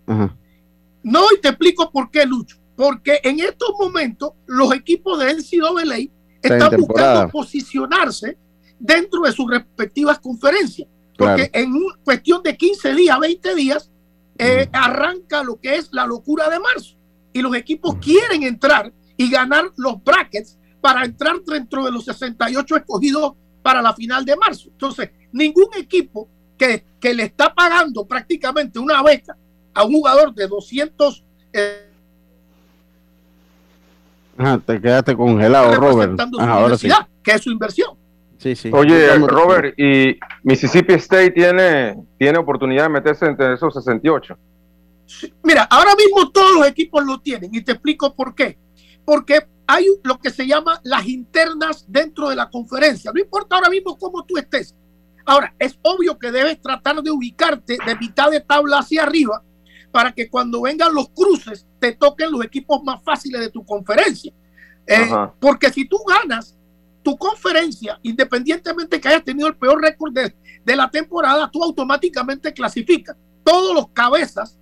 No, y te explico por qué, Lucho. Porque en estos momentos los equipos de NCAA están buscando posicionarse dentro de sus respectivas conferencias. Porque en cuestión de 15 días, 20 días, eh, arranca lo que es la locura de marzo. Y los equipos quieren entrar y ganar los brackets para entrar dentro de los 68 escogidos para la final de marzo. Entonces, ningún equipo que, que le está pagando prácticamente una beca a un jugador de 200... Eh, te quedaste congelado, Robert. ahora sí. Que es su inversión. Oye, Robert, ¿y Mississippi State tiene, tiene oportunidad de meterse entre esos 68? Mira, ahora mismo todos los equipos lo tienen y te explico por qué. Porque hay lo que se llama las internas dentro de la conferencia. No importa ahora mismo cómo tú estés. Ahora, es obvio que debes tratar de ubicarte de mitad de tabla hacia arriba para que cuando vengan los cruces te toquen los equipos más fáciles de tu conferencia. Eh, porque si tú ganas tu conferencia, independientemente que hayas tenido el peor récord de, la temporada, tú automáticamente clasificas. Todos los cabezas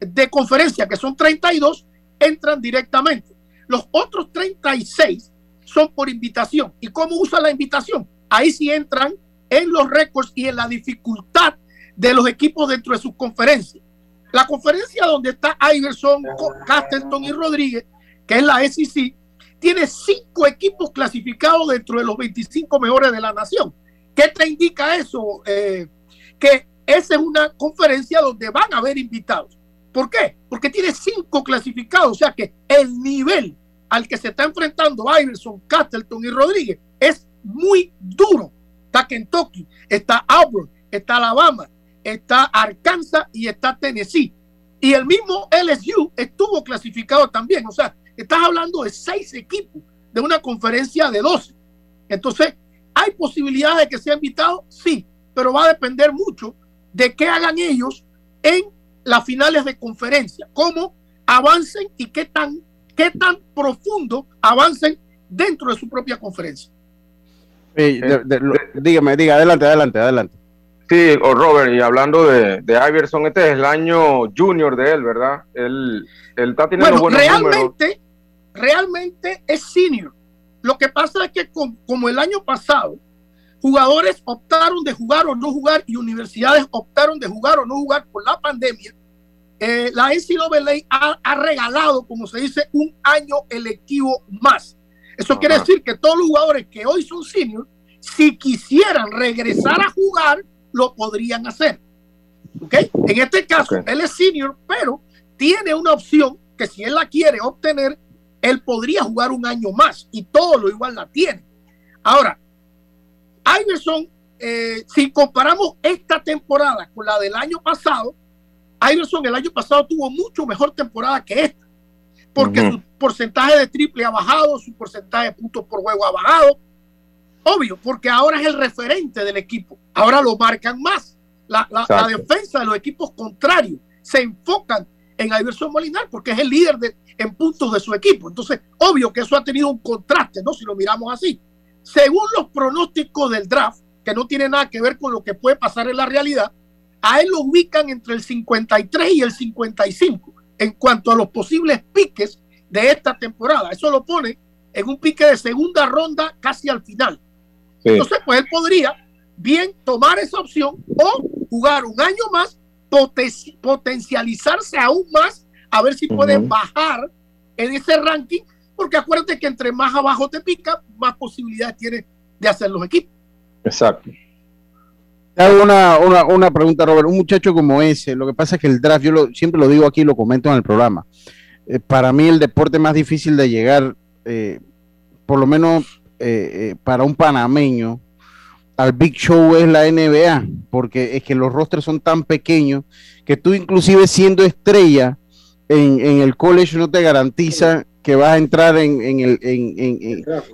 de conferencia, que son 32, entran directamente. Los otros 36 son por invitación. ¿Y cómo usa la invitación? Ahí sí entran en los récords y en la dificultad de los equipos dentro de sus conferencias. La conferencia donde está Iverson, Castleton y Rodríguez, que es la SEC, tiene cinco equipos clasificados dentro de los 25 mejores de la nación. ¿Qué te indica eso? Eh, que esa es una conferencia donde van a haber invitados. ¿Por qué? Porque tiene cinco clasificados, o sea que el nivel al que se está enfrentando Iverson, Castleton y Rodríguez es muy duro. Está Kentucky, está Auburn, está Alabama, está Arkansas y está Tennessee. Y el mismo LSU estuvo clasificado también. O sea, Estás hablando de seis equipos de una conferencia de 12. Entonces, ¿hay posibilidad de que sea invitado? Sí, pero va a depender mucho de qué hagan ellos en las finales de conferencia, cómo avancen y qué tan, qué tan profundo avancen dentro de su propia conferencia. dígame, diga, adelante, adelante, adelante. Sí, o Robert, y hablando de, de Iverson, este es el año junior de él, ¿verdad? Él, él está teniendo bueno, realmente, realmente es senior. Lo que pasa es que como el año pasado, jugadores optaron de jugar o no jugar y universidades optaron de jugar o no jugar por la pandemia, eh, la NCAA ha, ha regalado, como se dice, un año electivo más. Eso quiere decir que todos los jugadores que hoy son senior, si quisieran regresar a jugar, lo podrían hacer. ¿Ok? En este caso, él es senior, pero tiene una opción que si él la quiere obtener, él podría jugar un año más y todo lo igual la tiene. Ahora, Iverson, eh, si comparamos esta temporada con la del año pasado, Iverson el año pasado tuvo mucho mejor temporada que esta, porque su porcentaje de triple ha bajado, su porcentaje de puntos por juego ha bajado, Obvio, porque ahora es el referente del equipo. Ahora lo marcan más. La, defensa de los equipos contrarios se enfocan en Iverson Molinar porque es el líder de, en puntos de su equipo. Entonces, obvio que eso ha tenido un contraste, ¿no? Si lo miramos así. Según los pronósticos del draft, que no tiene nada que ver con lo que puede pasar en la realidad, a él lo ubican entre el 53 y el 55 en cuanto a los posibles piques de esta temporada. Eso lo pone en un pique de segunda ronda casi al final. Entonces, pues él podría bien tomar esa opción o jugar un año más, potencializarse aún más, a ver si puede bajar en ese ranking, porque acuérdate que entre más abajo te pica, más posibilidades tiene de hacer los equipos. Exacto. hago una, una, pregunta, Robert. Un muchacho como ese, lo que pasa es que el draft, yo siempre lo digo aquí, lo comento en el programa. Eh, para mí, el deporte más difícil de llegar, eh, por lo menos eh, eh, para un panameño al Big Show es la NBA, porque es que los rosters son tan pequeños que tú inclusive siendo estrella en, el college no te garantiza que vas a entrar en, el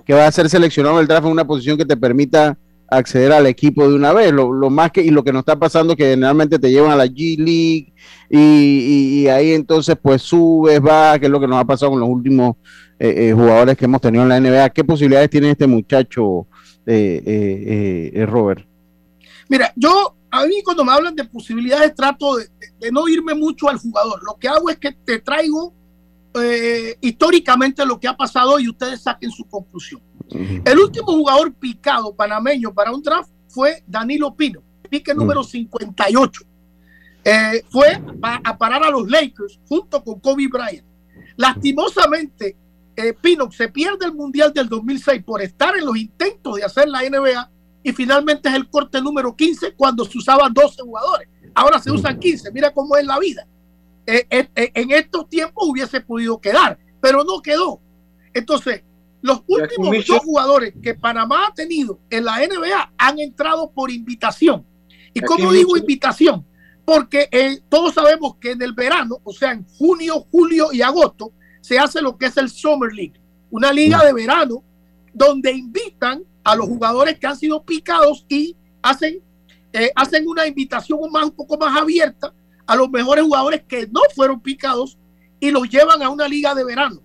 que vas a ser seleccionado en el draft en una posición que te permita acceder al equipo de una vez. Lo, más que y lo que nos está pasando que generalmente te llevan a la G League y, y, ahí entonces pues subes, va, que es lo que nos ha pasado con los últimos eh, eh, jugadores que hemos tenido en la NBA. ¿Qué posibilidades tiene este muchacho, eh, Robert? Mira, yo a mí cuando me hablan de posibilidades trato de, no irme mucho al jugador. Lo que hago es que te traigo históricamente lo que ha pasado y ustedes saquen su conclusión. El último jugador picado panameño para un draft fue Danilo Pino, pique número 58. fue a parar a los Lakers junto con Kobe Bryant. Lastimosamente, eh, se pierde el Mundial del 2006 por estar en los intentos de hacer la NBA y finalmente es el corte número 15 cuando se usaban 12 jugadores. Ahora se usan 15, mira cómo es la vida. Eh, eh, en estos tiempos hubiese podido quedar, pero no quedó. Entonces, los últimos dos jugadores que Panamá ha tenido en la NBA han entrado por invitación. ¿Y cómo digo invitación? Porque todos sabemos que en el verano, o sea, en junio, julio y agosto, se hace lo que es el Summer League, una liga de verano donde invitan a los jugadores que han sido picados y hacen, eh, hacen una invitación más, un poco más abierta a los mejores jugadores que no fueron picados y los llevan a una liga de verano.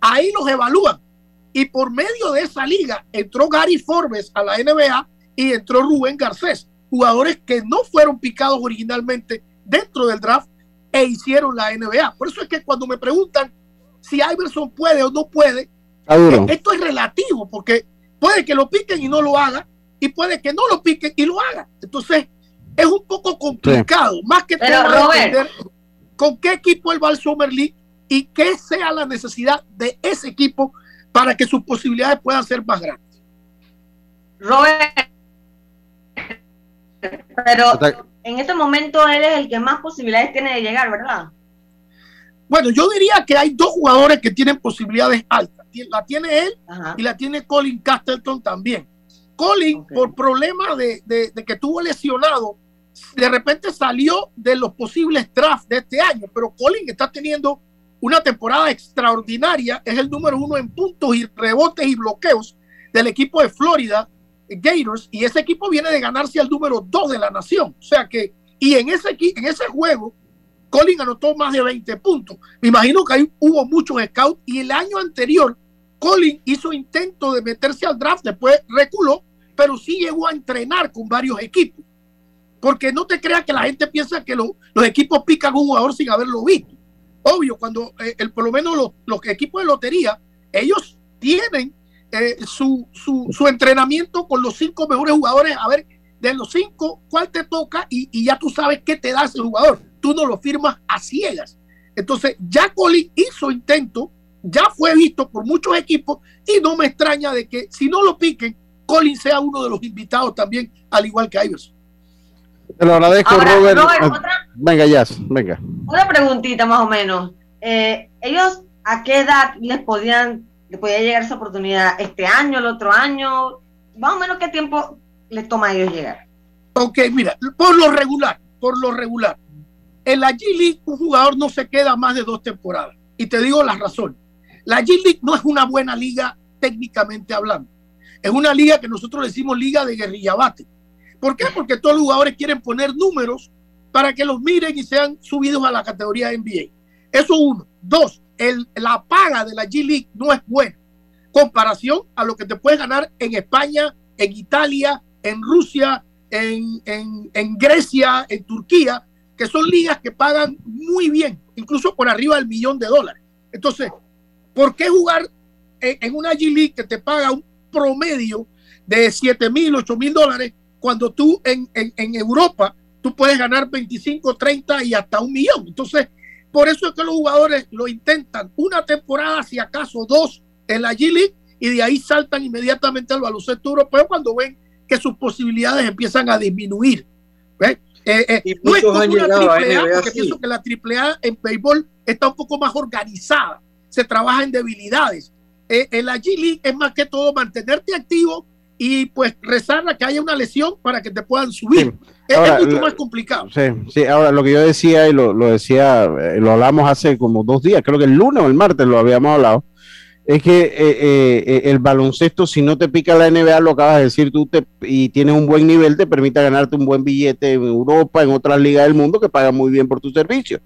Ahí los evalúan. Y por medio de esa liga entró Gary Forbes a la NBA y entró Rubén Garcés, jugadores que no fueron picados originalmente dentro del draft e hicieron la NBA. Por eso es que cuando me preguntan si Iverson puede o no puede, eh, esto es relativo, porque puede que lo piquen y no lo haga, y puede que no lo piquen y lo haga. Entonces, es un poco complicado, más que todo entender con qué equipo él va al Summer League y qué sea la necesidad de ese equipo para que sus posibilidades puedan ser más grandes. Robert, pero en este momento él es el que más posibilidades tiene de llegar, ¿verdad? Bueno, yo diría que hay dos jugadores que tienen posibilidades altas. La tiene él y la tiene Colin Castleton también. Colin, por problemas de, que tuvo lesionado, de repente salió de los posibles drafts de este año, pero Colin está teniendo una temporada extraordinaria, es el número uno en puntos y rebotes y bloqueos del equipo de Florida Gators, y ese equipo viene de ganarse al número dos de la nación. O sea que, y en ese, en ese juego, Colin anotó más de 20 puntos. Me imagino que ahí hubo muchos scouts y el año anterior Colin hizo intento de meterse al draft, después reculó, pero sí llegó a entrenar con varios equipos. Porque no te creas que la gente piensa que los equipos pican un jugador sin haberlo visto. Obvio, cuando eh, el, por lo menos los, los, equipos de lotería, ellos tienen eh, su, su, su, entrenamiento con los cinco mejores jugadores, a ver, de los cinco, cuál te toca y, y, ya tú sabes qué te da ese jugador. Tú no lo firmas a ciegas. Entonces, ya Colin hizo intento, ya fue visto por muchos equipos y no me extraña de que si no lo piquen, Colin sea uno de los invitados también, al igual que Iverson. Te lo agradezco, Robert. otra, venga, ya, venga. Una preguntita más o menos. Eh, ¿Ellos a qué edad les podían, les podía llegar esa oportunidad? ¿Este año, el otro año? Más o menos qué tiempo les toma a ellos llegar. Ok, mira, por lo regular, por lo regular. En la G-League un jugador no se queda más de dos temporadas. Y te digo la razón. La G-League no es una buena liga técnicamente hablando. Es una liga que nosotros decimos liga de guerrilla bate. ¿Por qué? Porque todos los jugadores quieren poner números para que los miren y sean subidos a la categoría NBA. Eso uno. Dos, la paga de la G-League no es buena. Comparación a lo que te puedes ganar en España, en Italia, en Rusia, en, en, en Grecia, en Turquía, que son ligas que pagan muy bien, incluso por arriba del millón de dólares. Entonces, ¿por qué jugar en, una G-League que te paga un promedio de 7 mil, 8 mil dólares cuando tú en, en, Europa tú puedes ganar 25, 30 y hasta un millón. Entonces, por eso es que los jugadores lo intentan una temporada, si acaso dos, en la G-League y de ahí saltan inmediatamente al baloncesto europeo cuando ven que sus posibilidades empiezan a disminuir. ¿Ves? Eh, eh, no es como una triple A, porque pienso que la triple A en béisbol está un poco más organizada, se trabaja en debilidades. Eh, en la G-League es más que todo mantenerte activo y pues rezar a que haya una lesión para que te puedan subir. Sí. Ahora, es, mucho más complicado. Sí, sí, ahora lo que yo decía y lo, lo decía, eh, lo hablamos hace como dos días, creo que el lunes o el martes lo habíamos hablado, es que eh, eh, el baloncesto, si no te pica la NBA, lo acabas de decir tú, te, y tienes un buen nivel, te permite ganarte un buen billete en Europa, en otras ligas del mundo que pagan muy bien por tu servicio.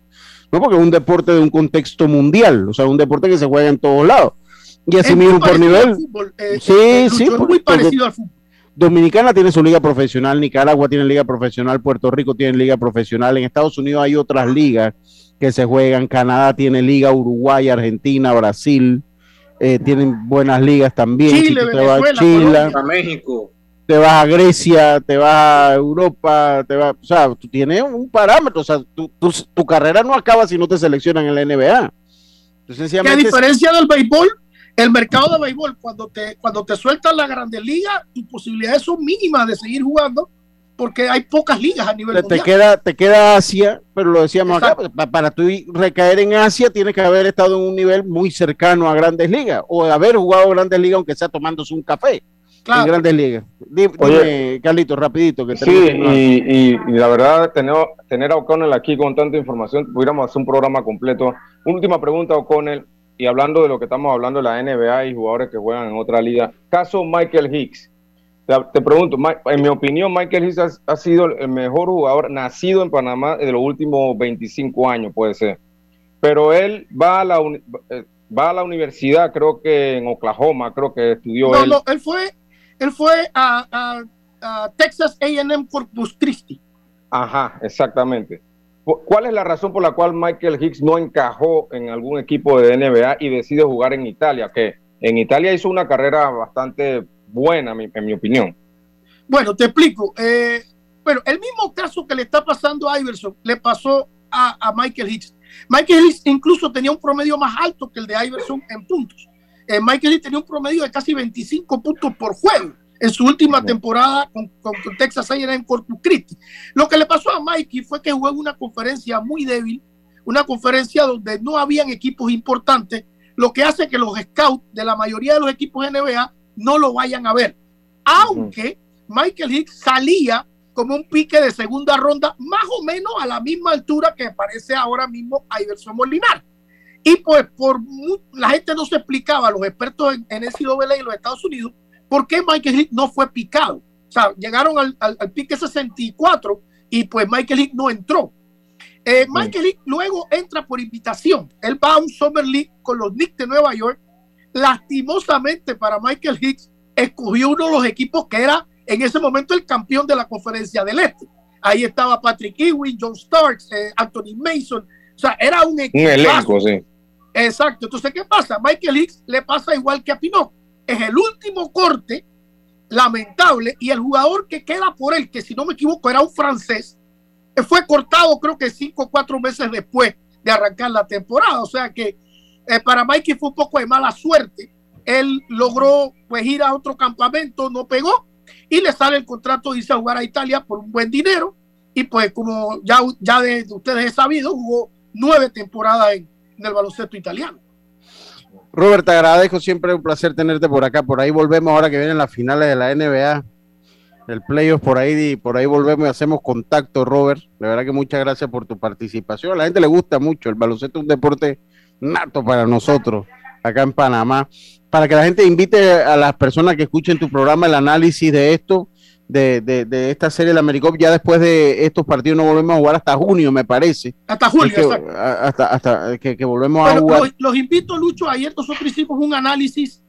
No, porque es un deporte de un contexto mundial, o sea, un deporte que se juega en todos lados. Y así mismo por nivel. Fútbol, eh, sí, sí, es muy parecido al fútbol. Dominicana tiene su liga profesional, Nicaragua tiene liga profesional, Puerto Rico tiene liga profesional, en Estados Unidos hay otras ligas que se juegan, Canadá tiene liga, Uruguay, Argentina, Brasil, eh, tienen buenas ligas también. Chile, si te Venezuela, vas a Chile, a México. te vas a Grecia, te vas a Europa, te vas, o sea, tú tienes un parámetro, o sea, tu, tu, tu carrera no acaba si no te seleccionan en la NBA. Entonces, que a diferencia del béisbol, el mercado de béisbol, cuando te, cuando te sueltan la Grande Liga, tus posibilidades son mínimas de seguir jugando porque hay pocas ligas a nivel te, mundial. queda te queda Asia, pero lo decíamos Exacto. acá, para, para tú recaer en Asia tienes que haber estado en un nivel muy cercano a Grandes Ligas o haber jugado Grandes Ligas aunque sea tomándose un café. Claro. En Grandes Ligas. Dime, Oye, Carlito, rapidito. Que sí, y, y, y, la verdad, tener, tener a O'Connell aquí con tanta información, pudiéramos hacer un programa completo. Última pregunta, O'Connell y hablando de lo que estamos hablando de la NBA y jugadores que juegan en otra liga, caso Michael Hicks. Te, pregunto, en mi opinión, Michael Hicks ha, ha, sido el mejor jugador nacido en Panamá de los últimos 25 años, puede ser. Pero él va a la, va a la universidad, creo que en Oklahoma, creo que estudió no, él. No, él fue, él fue a, a, a Texas AM Corpus Christi. Ajá, exactamente. ¿Cuál es la razón por la cual Michael Hicks no encajó en algún equipo de NBA y decide jugar en Italia? Que en Italia hizo una carrera bastante buena, en mi opinión. Bueno, te explico. Eh, bueno, el mismo caso que le está pasando a Iverson le pasó a, a, Michael Hicks. Michael Hicks incluso tenía un promedio más alto que el de Iverson en puntos. Eh, Michael Hicks tenía un promedio de casi 25 puntos por juego en su última temporada con, con, con Texas A&M Corpus Christi. Lo que le pasó a Mikey fue que jugó en una conferencia muy débil, una conferencia donde no habían equipos importantes, lo que hace que los scouts de la mayoría de los equipos NBA no lo vayan a ver. Aunque. Michael Hicks salía como un pique de segunda ronda, más o menos a la misma altura que aparece ahora mismo Iverson Molinar. Y pues por la gente no se explicaba, los expertos en, en NCAA en los Estados Unidos, ¿Por qué Michael Hick no fue picado? O sea, llegaron al, al, al, pique 64 y pues Michael Hick no entró. Eh, Michael League luego entra por invitación. Él va a un Summer League con los Knicks de Nueva York. Lastimosamente para Michael Hicks, escogió uno de los equipos que era en ese momento el campeón de la conferencia del Este. Ahí estaba Patrick Ewing, John Starks, eh, Anthony Mason. O sea, era un equipo. Un elenco, sí. Exacto. Entonces, ¿qué pasa? Michael Hicks le pasa igual que a Pinot. Es el último corte, lamentable, y el jugador que queda por él, que si no me equivoco era un francés, fue cortado creo que cinco o cuatro meses después de arrancar la temporada. O sea que eh, para Mikey fue un poco de mala suerte. Él logró pues ir a otro campamento, no pegó y le sale el contrato de irse a jugar a Italia por un buen dinero. Y pues como ya, ya de, ustedes he sabido, jugó nueve temporadas en, el baloncesto italiano. Robert, te agradezco, siempre un placer tenerte por acá. Por ahí volvemos ahora que vienen las finales de la NBA el playoff por ahí y por ahí volvemos y hacemos contacto, Robert. De verdad que muchas gracias por tu participación. A la gente le gusta mucho. El baloncesto es un deporte nato para nosotros acá en Panamá. Para que la gente invite a las personas que escuchen tu programa el análisis de esto, de, de, esta serie del AmeriCop. Ya después de estos partidos no volvemos a jugar hasta junio, me parece. Hasta julio, que, hasta, hasta que, volvemos a jugar. Los, los invito, Lucho. Ayer nosotros hicimos un análisis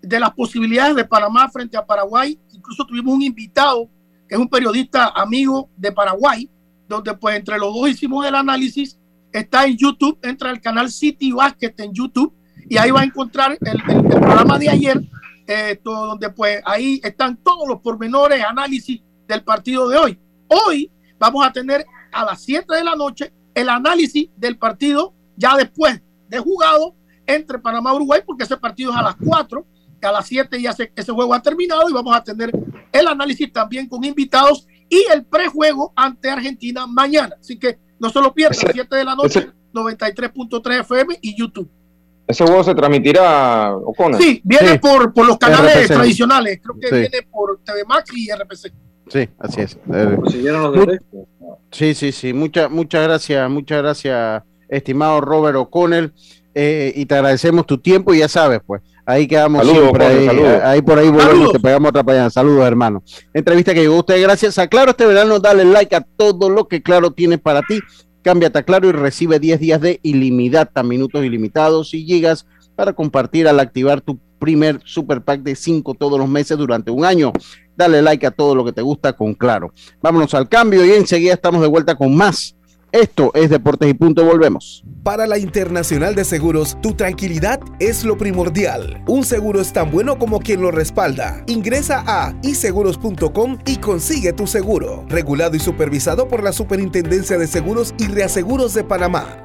de las posibilidades de Panamá frente a Paraguay. Incluso tuvimos un invitado que es un periodista amigo de Paraguay, donde pues entre los dos hicimos el análisis. Está en YouTube, entra al canal City Basket en YouTube y ahí va a encontrar el, programa de ayer, eh, donde pues ahí están todos los pormenores, análisis del partido de hoy. Hoy vamos a tener a las 7 de la noche el análisis del partido ya después de jugado entre Panamá y Uruguay, porque ese partido es a las 4 a las 7 ya ese juego ha terminado y vamos a tener el análisis también con invitados y el prejuego ante Argentina mañana. Así que no se lo pierdan, 7 de la noche, 93.3 FM y YouTube. ¿Ese juego se transmitirá, O'Connor? Sí, viene Por, por los canales tradicionales. Creo que viene por TV Max y RPC. Sí, así es. Eh, sí, sí, sí. Muchas, muchas gracias, muchas gracias, estimado Robert O'Connell. Eh, y te agradecemos tu tiempo y ya sabes, pues, Ahí quedamos siempre. Ahí, por ahí volvemos, te pegamos otra para Saludos, hermano. Entrevista que llegó a usted gracias a Claro. Este verano dale like a todo lo que Claro tiene para ti. Cámbiate a Claro y recibe 10 días de ilimitada, minutos ilimitados y gigas para compartir al activar tu primer super pack de 5 todos los meses durante un año. Dale like a todo lo que te gusta con Claro. Vámonos al cambio y enseguida estamos de vuelta con más esto es Deportes y Punto, volvemos. Para la Internacional de Seguros, tu tranquilidad es lo primordial. Un seguro es tan bueno como quien lo respalda. Ingresa a iseguros.com y consigue tu seguro. Regulado y supervisado por la Superintendencia de Seguros y Reaseguros de Panamá.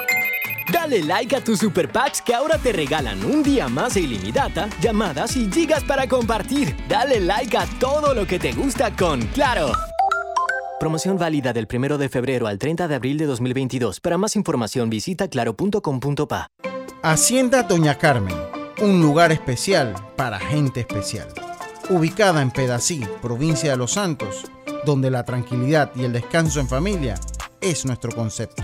Dale like a tus super packs que ahora te regalan un día más de ilimitada, llamadas y gigas para compartir. Dale like a todo lo que te gusta con Claro. Promoción válida del 1 de febrero al 30 de abril de 2022. Para más información visita claro.com.pa. Hacienda Doña Carmen, un lugar especial para gente especial. Ubicada en Pedací, provincia de Los Santos, donde la tranquilidad y el descanso en familia es nuestro concepto.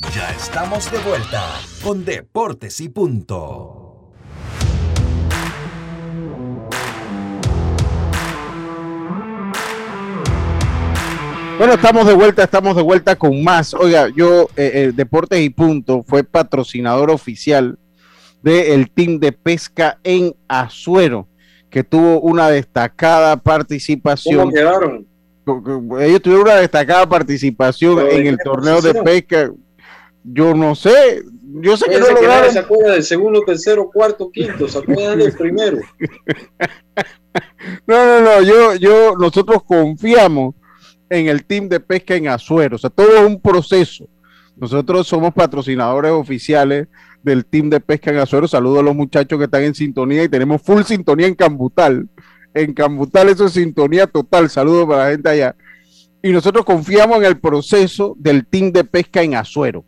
Ya estamos de vuelta con Deportes y Punto. Bueno, estamos de vuelta, estamos de vuelta con más. Oiga, yo, eh, eh, Deportes y Punto fue patrocinador oficial del team de pesca en Azuero, que tuvo una destacada participación. ¿Cómo quedaron? Ellos tuvieron una destacada participación en el torneo de pesca yo no sé, Yo sé que no lograron. Se acuerda del segundo, tercero, cuarto, quinto, se acuerdan del primero. (laughs) no, no, no, yo, yo, nosotros confiamos en el team de pesca en Azuero, o sea, todo es un proceso. Nosotros somos patrocinadores oficiales del team de pesca en Azuero. Saludo a los muchachos que están en sintonía y tenemos full sintonía en Cambutal. En Cambutal eso es sintonía total. Saludos para la gente allá. Y nosotros confiamos en el proceso del team de pesca en Azuero.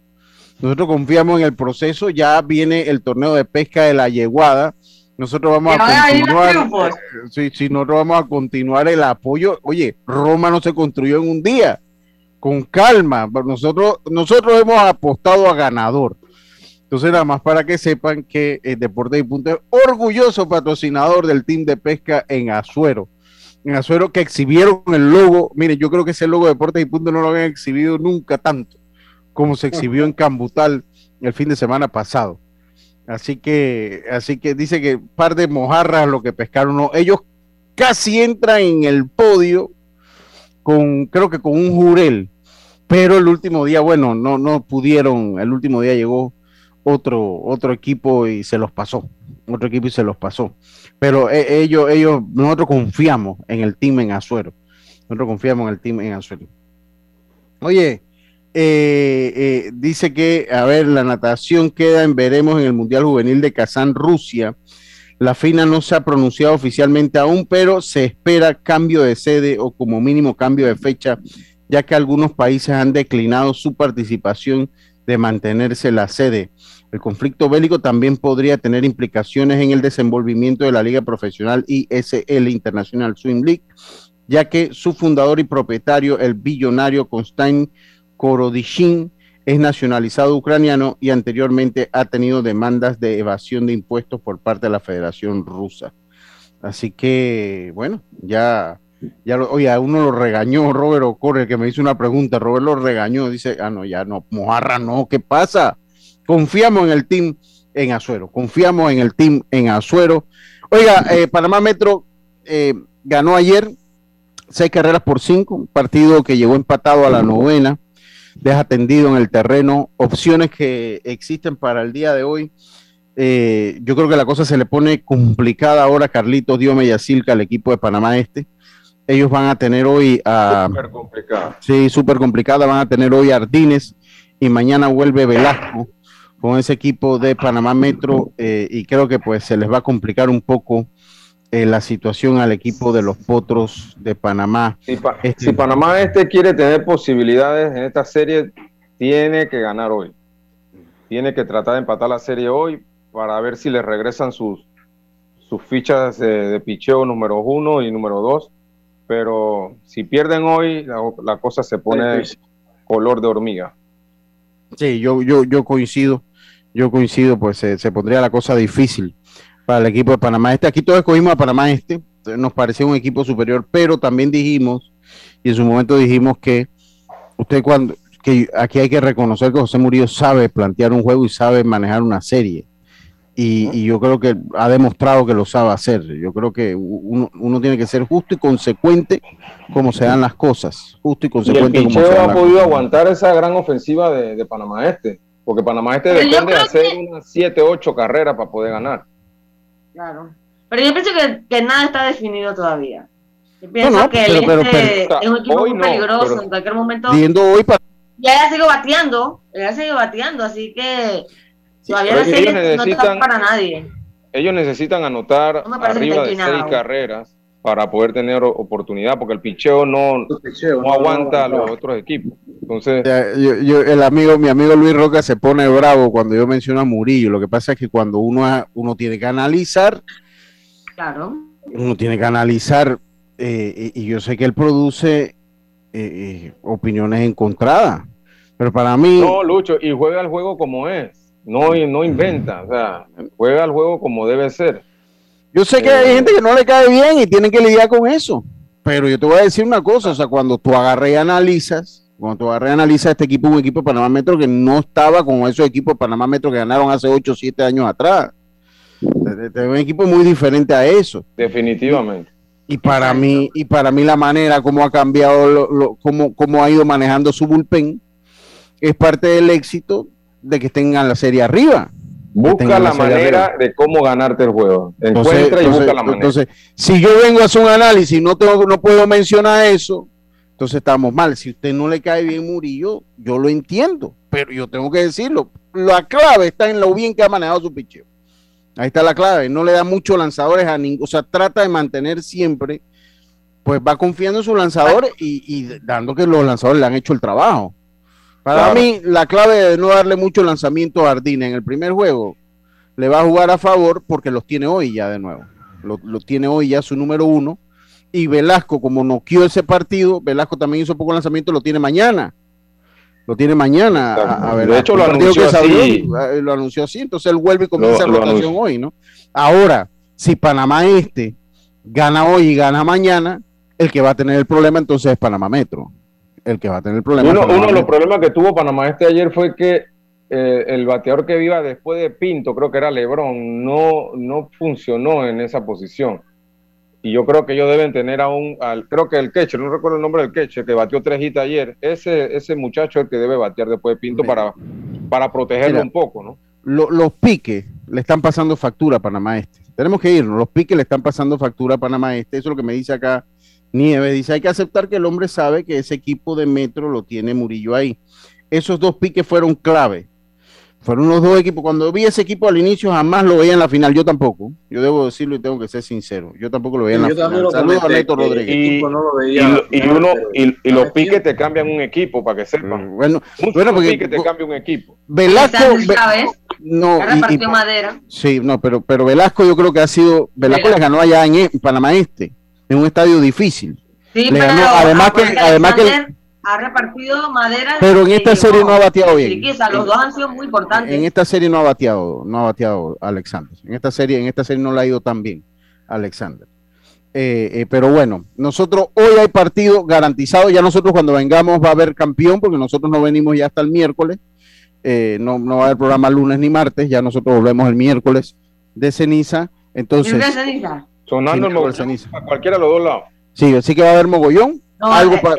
Nosotros confiamos en el proceso. Ya viene el torneo de pesca de la Yeguada. Nosotros vamos a continuar. Sí, sí, nosotros vamos a continuar el apoyo. Oye, Roma no se construyó en un día. Con calma. Nosotros, nosotros hemos apostado a ganador. Entonces, nada más para que sepan que el Deporte y Punto es orgulloso patrocinador del team de pesca en Azuero. En Azuero que exhibieron el logo. Miren, yo creo que ese logo de Deportes y Punto no lo habían exhibido nunca tanto como se exhibió en Cambutal el fin de semana pasado. Así que, así que dice que par de mojarras lo que pescaron. Ellos casi entran en el podio con, creo que con un jurel, pero el último día, bueno, no, no pudieron, el último día llegó otro, otro equipo y se los pasó. Otro equipo y se los pasó. Pero eh, ellos, ellos, nosotros confiamos en el team en Azuero. Nosotros confiamos en el team en Azuero. Oye, eh, eh, dice que, a ver, la natación queda en veremos en el Mundial Juvenil de Kazán, Rusia. La FINA no se ha pronunciado oficialmente aún, pero se espera cambio de sede o como mínimo cambio de fecha, ya que algunos países han declinado su participación de mantenerse la sede. El conflicto bélico también podría tener implicaciones en el desenvolvimiento de la liga profesional ISL International Swim League, ya que su fundador y propietario, el billonario Konstantin Korodishin, es nacionalizado ucraniano y anteriormente ha tenido demandas de evasión de impuestos por parte de la Federación Rusa. Así que, bueno, ya ya lo, oye, a uno lo regañó Robert O'Corre, que me hizo una pregunta. Robert lo regañó, dice, ah, no, ya no, Mojarra no, ¿qué pasa? Confiamos en el team en Azuero, confiamos en el team en Azuero. Oiga, eh, Panamá Metro eh, ganó ayer seis carreras por cinco, un partido que llegó empatado a la novena, deja tendido en el terreno, opciones que existen para el día de hoy. Eh, yo creo que la cosa se le pone complicada ahora, Carlitos Diome y Asilca, al equipo de Panamá Este ellos van a tener hoy a... Súper complicada. Sí, súper complicada. Van a tener hoy a Ardines y mañana vuelve Velasco con ese equipo de Panamá Metro eh, y creo que pues se les va a complicar un poco eh, la situación al equipo de los Potros de Panamá. Este si, Panamá este quiere tener posibilidades en esta serie, tiene que ganar hoy. Tiene que tratar de empatar la serie hoy para ver si le regresan sus, sus fichas de, de picheo número uno y número dos pero si pierden hoy, la, cosa se pone color de hormiga. Sí, yo, yo, yo coincido, yo coincido, pues se, pondría la cosa difícil para el equipo de Panamá Este. Aquí todos escogimos a Panamá Este, nos parecía un equipo superior, pero también dijimos, y en su momento dijimos que usted cuando, que aquí hay que reconocer que José Murillo sabe plantear un juego y sabe manejar una serie. Y, yo creo que ha demostrado que lo sabe hacer. Yo creo que uno, tiene que ser justo y consecuente como se dan las cosas. Justo y consecuente. Y el como ha podido aguantar esa gran ofensiva de, Panamá Este, porque Panamá Este depende de hacer unas 7, 8 carreras para poder ganar. Claro. Pero yo pienso que, nada está definido todavía. Yo pienso que el este es un equipo muy peligroso en cualquier momento. Viendo hoy para... Ya ha seguido bateando, ha seguido bateando, así que ellos necesitan, para nadie. Ellos necesitan anotar arriba de seis carreras para poder tener oportunidad, porque el picheo no, aguanta a los otros equipos. Entonces, el amigo, mi amigo Luis Roca se pone bravo cuando yo menciono a Murillo. Lo que pasa es que cuando uno, uno tiene que analizar, claro. uno tiene que analizar, eh, y, yo sé que él produce eh, eh, opiniones encontradas, pero para mí. No, Lucho, y juega el juego como es no, no inventa, o sea, juega el juego como debe ser. Yo sé que hay eh, gente que no le cae bien y tienen que lidiar con eso, pero yo te voy a decir una cosa, o sea, cuando tú agarras y analizas, cuando tú agarras y analizas este equipo, un equipo de Panamá Metro que no estaba con esos equipos de Panamá Metro que ganaron hace 8 o 7 años atrás. Es un equipo muy diferente a eso. Definitivamente. Y para mí, y para mí la manera como ha cambiado, lo, cómo, cómo ha ido manejando su bullpen, es parte del éxito de que tengan la serie arriba. Busca la manera de cómo ganarte el juego. Encuentra y busca la manera. Entonces, si yo vengo a hacer un análisis y no, tengo, no puedo mencionar eso, entonces estamos mal. Si usted no le cae bien Murillo, yo lo entiendo, pero yo tengo que decirlo. La clave está en lo bien que ha manejado su picheo. Ahí está la clave. No le da muchos lanzadores a ningún. O sea, trata de mantener siempre, pues va confiando en sus lanzadores y, y dando que los lanzadores le han hecho el trabajo. Para mí, la clave de no darle mucho lanzamiento a Ardina en el primer juego le va a jugar a favor porque los tiene hoy ya de nuevo. Lo, tiene hoy ya su número uno. Y Velasco, como noqueó ese partido, Velasco también hizo poco lanzamiento, lo tiene mañana. Lo tiene mañana. A, de hecho, lo anunció, así. Eh, lo anunció así. Entonces él vuelve y comienza la rotación hoy, ¿no? Ahora, si Panamá Este gana hoy y gana mañana, el que va a tener el problema entonces es Panamá Metro el que va a tener el problema. Uno, de los problemas que tuvo Panamá este ayer fue que eh, el bateador que viva después de Pinto, creo que era Lebron, no, no funcionó en esa posición. Y yo creo que ellos deben tener aún, al, creo que el catcher, no recuerdo el nombre del catcher, que batió tres hits ayer, ese, ese muchacho es el que debe batear después de Pinto para, para protegerlo un poco, ¿no? los piques le están pasando factura a Panamá Este. Tenemos que irnos, los piques le están pasando factura a Panamá Este, eso es lo que me dice acá Nieves dice, hay que aceptar que el hombre sabe que ese equipo de Metro lo tiene Murillo ahí. Esos dos piques fueron clave. Fueron los dos equipos. Cuando vi ese equipo al inicio, jamás lo veía en la final. Yo tampoco. Yo debo decirlo y tengo que ser sincero. Yo tampoco lo veía en la final. Saludos a Neto Rodríguez. Y, uno, y, los piques te cambian un equipo, para que sepan. Mm, bueno, bueno porque, piques te cambia un equipo. Velasco. no, repartió madera. Sí, no, pero, pero Velasco yo creo que ha sido. Velasco le ganó allá en, en Panamá Este en un estadio difícil. Sí, pero además que, además que ha repartido madera. Pero en esta serie no ha bateado bien. los dos han sido muy importantes. En esta serie no ha bateado, no ha bateado Alexander. En esta serie, en esta serie no le ha ido tan bien Alexander. Eh, eh, pero bueno, nosotros hoy hay partido garantizado. Ya nosotros cuando vengamos va a haber campeón, porque nosotros no venimos ya hasta el miércoles. Eh, no, no va a haber programa lunes ni martes. Ya nosotros volvemos el miércoles de ceniza. Entonces, ¿De ceniza? Sonando el mogollón a cualquiera de los dos lados. Sí, así que va a haber mogollón. algo eh, para...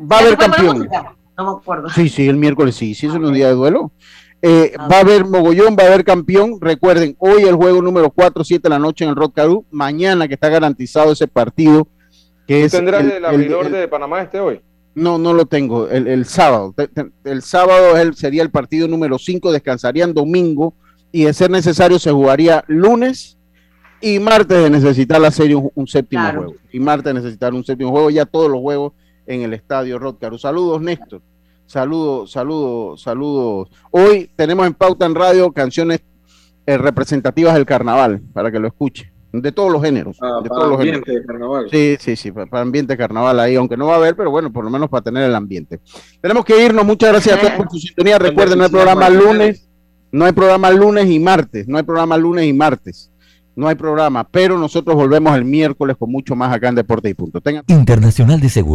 va a haber campeón. No me acuerdo. Sí, sí, el miércoles sí, sí, es un día de duelo. Eh, ah. Va a haber mogollón, va a haber campeón. Recuerden, hoy el juego número 4, 7 de la noche en el Rock Mañana que está garantizado ese partido. Que es tendrás el, abridor de Panamá este hoy? No, no lo tengo. El, sábado. El sábado sería el partido número 5. Descansarían domingo y de ser necesario se jugaría lunes y martes de necesitar la serie un, séptimo juego. Y martes de necesitar un séptimo juego, ya todos los juegos en el estadio Rodcaru. Saludos, Néstor. Saludos, saludos, saludos. Hoy tenemos en Pauta en Radio canciones eh, representativas del carnaval, para que lo escuche. De todos los géneros. Ah, de todos los ambiente de carnaval. Sí, sí, sí, para, ambiente de carnaval ahí, aunque no va a haber, pero bueno, por lo menos para tener el ambiente. Tenemos que irnos. Muchas gracias a todos por su sintonía. Recuerden, no hay programa lunes, no hay programa lunes y martes, no hay programa lunes y martes no hay programa, pero nosotros volvemos el miércoles con mucho más acá en Deporte y Punto. Internacional de Seguro.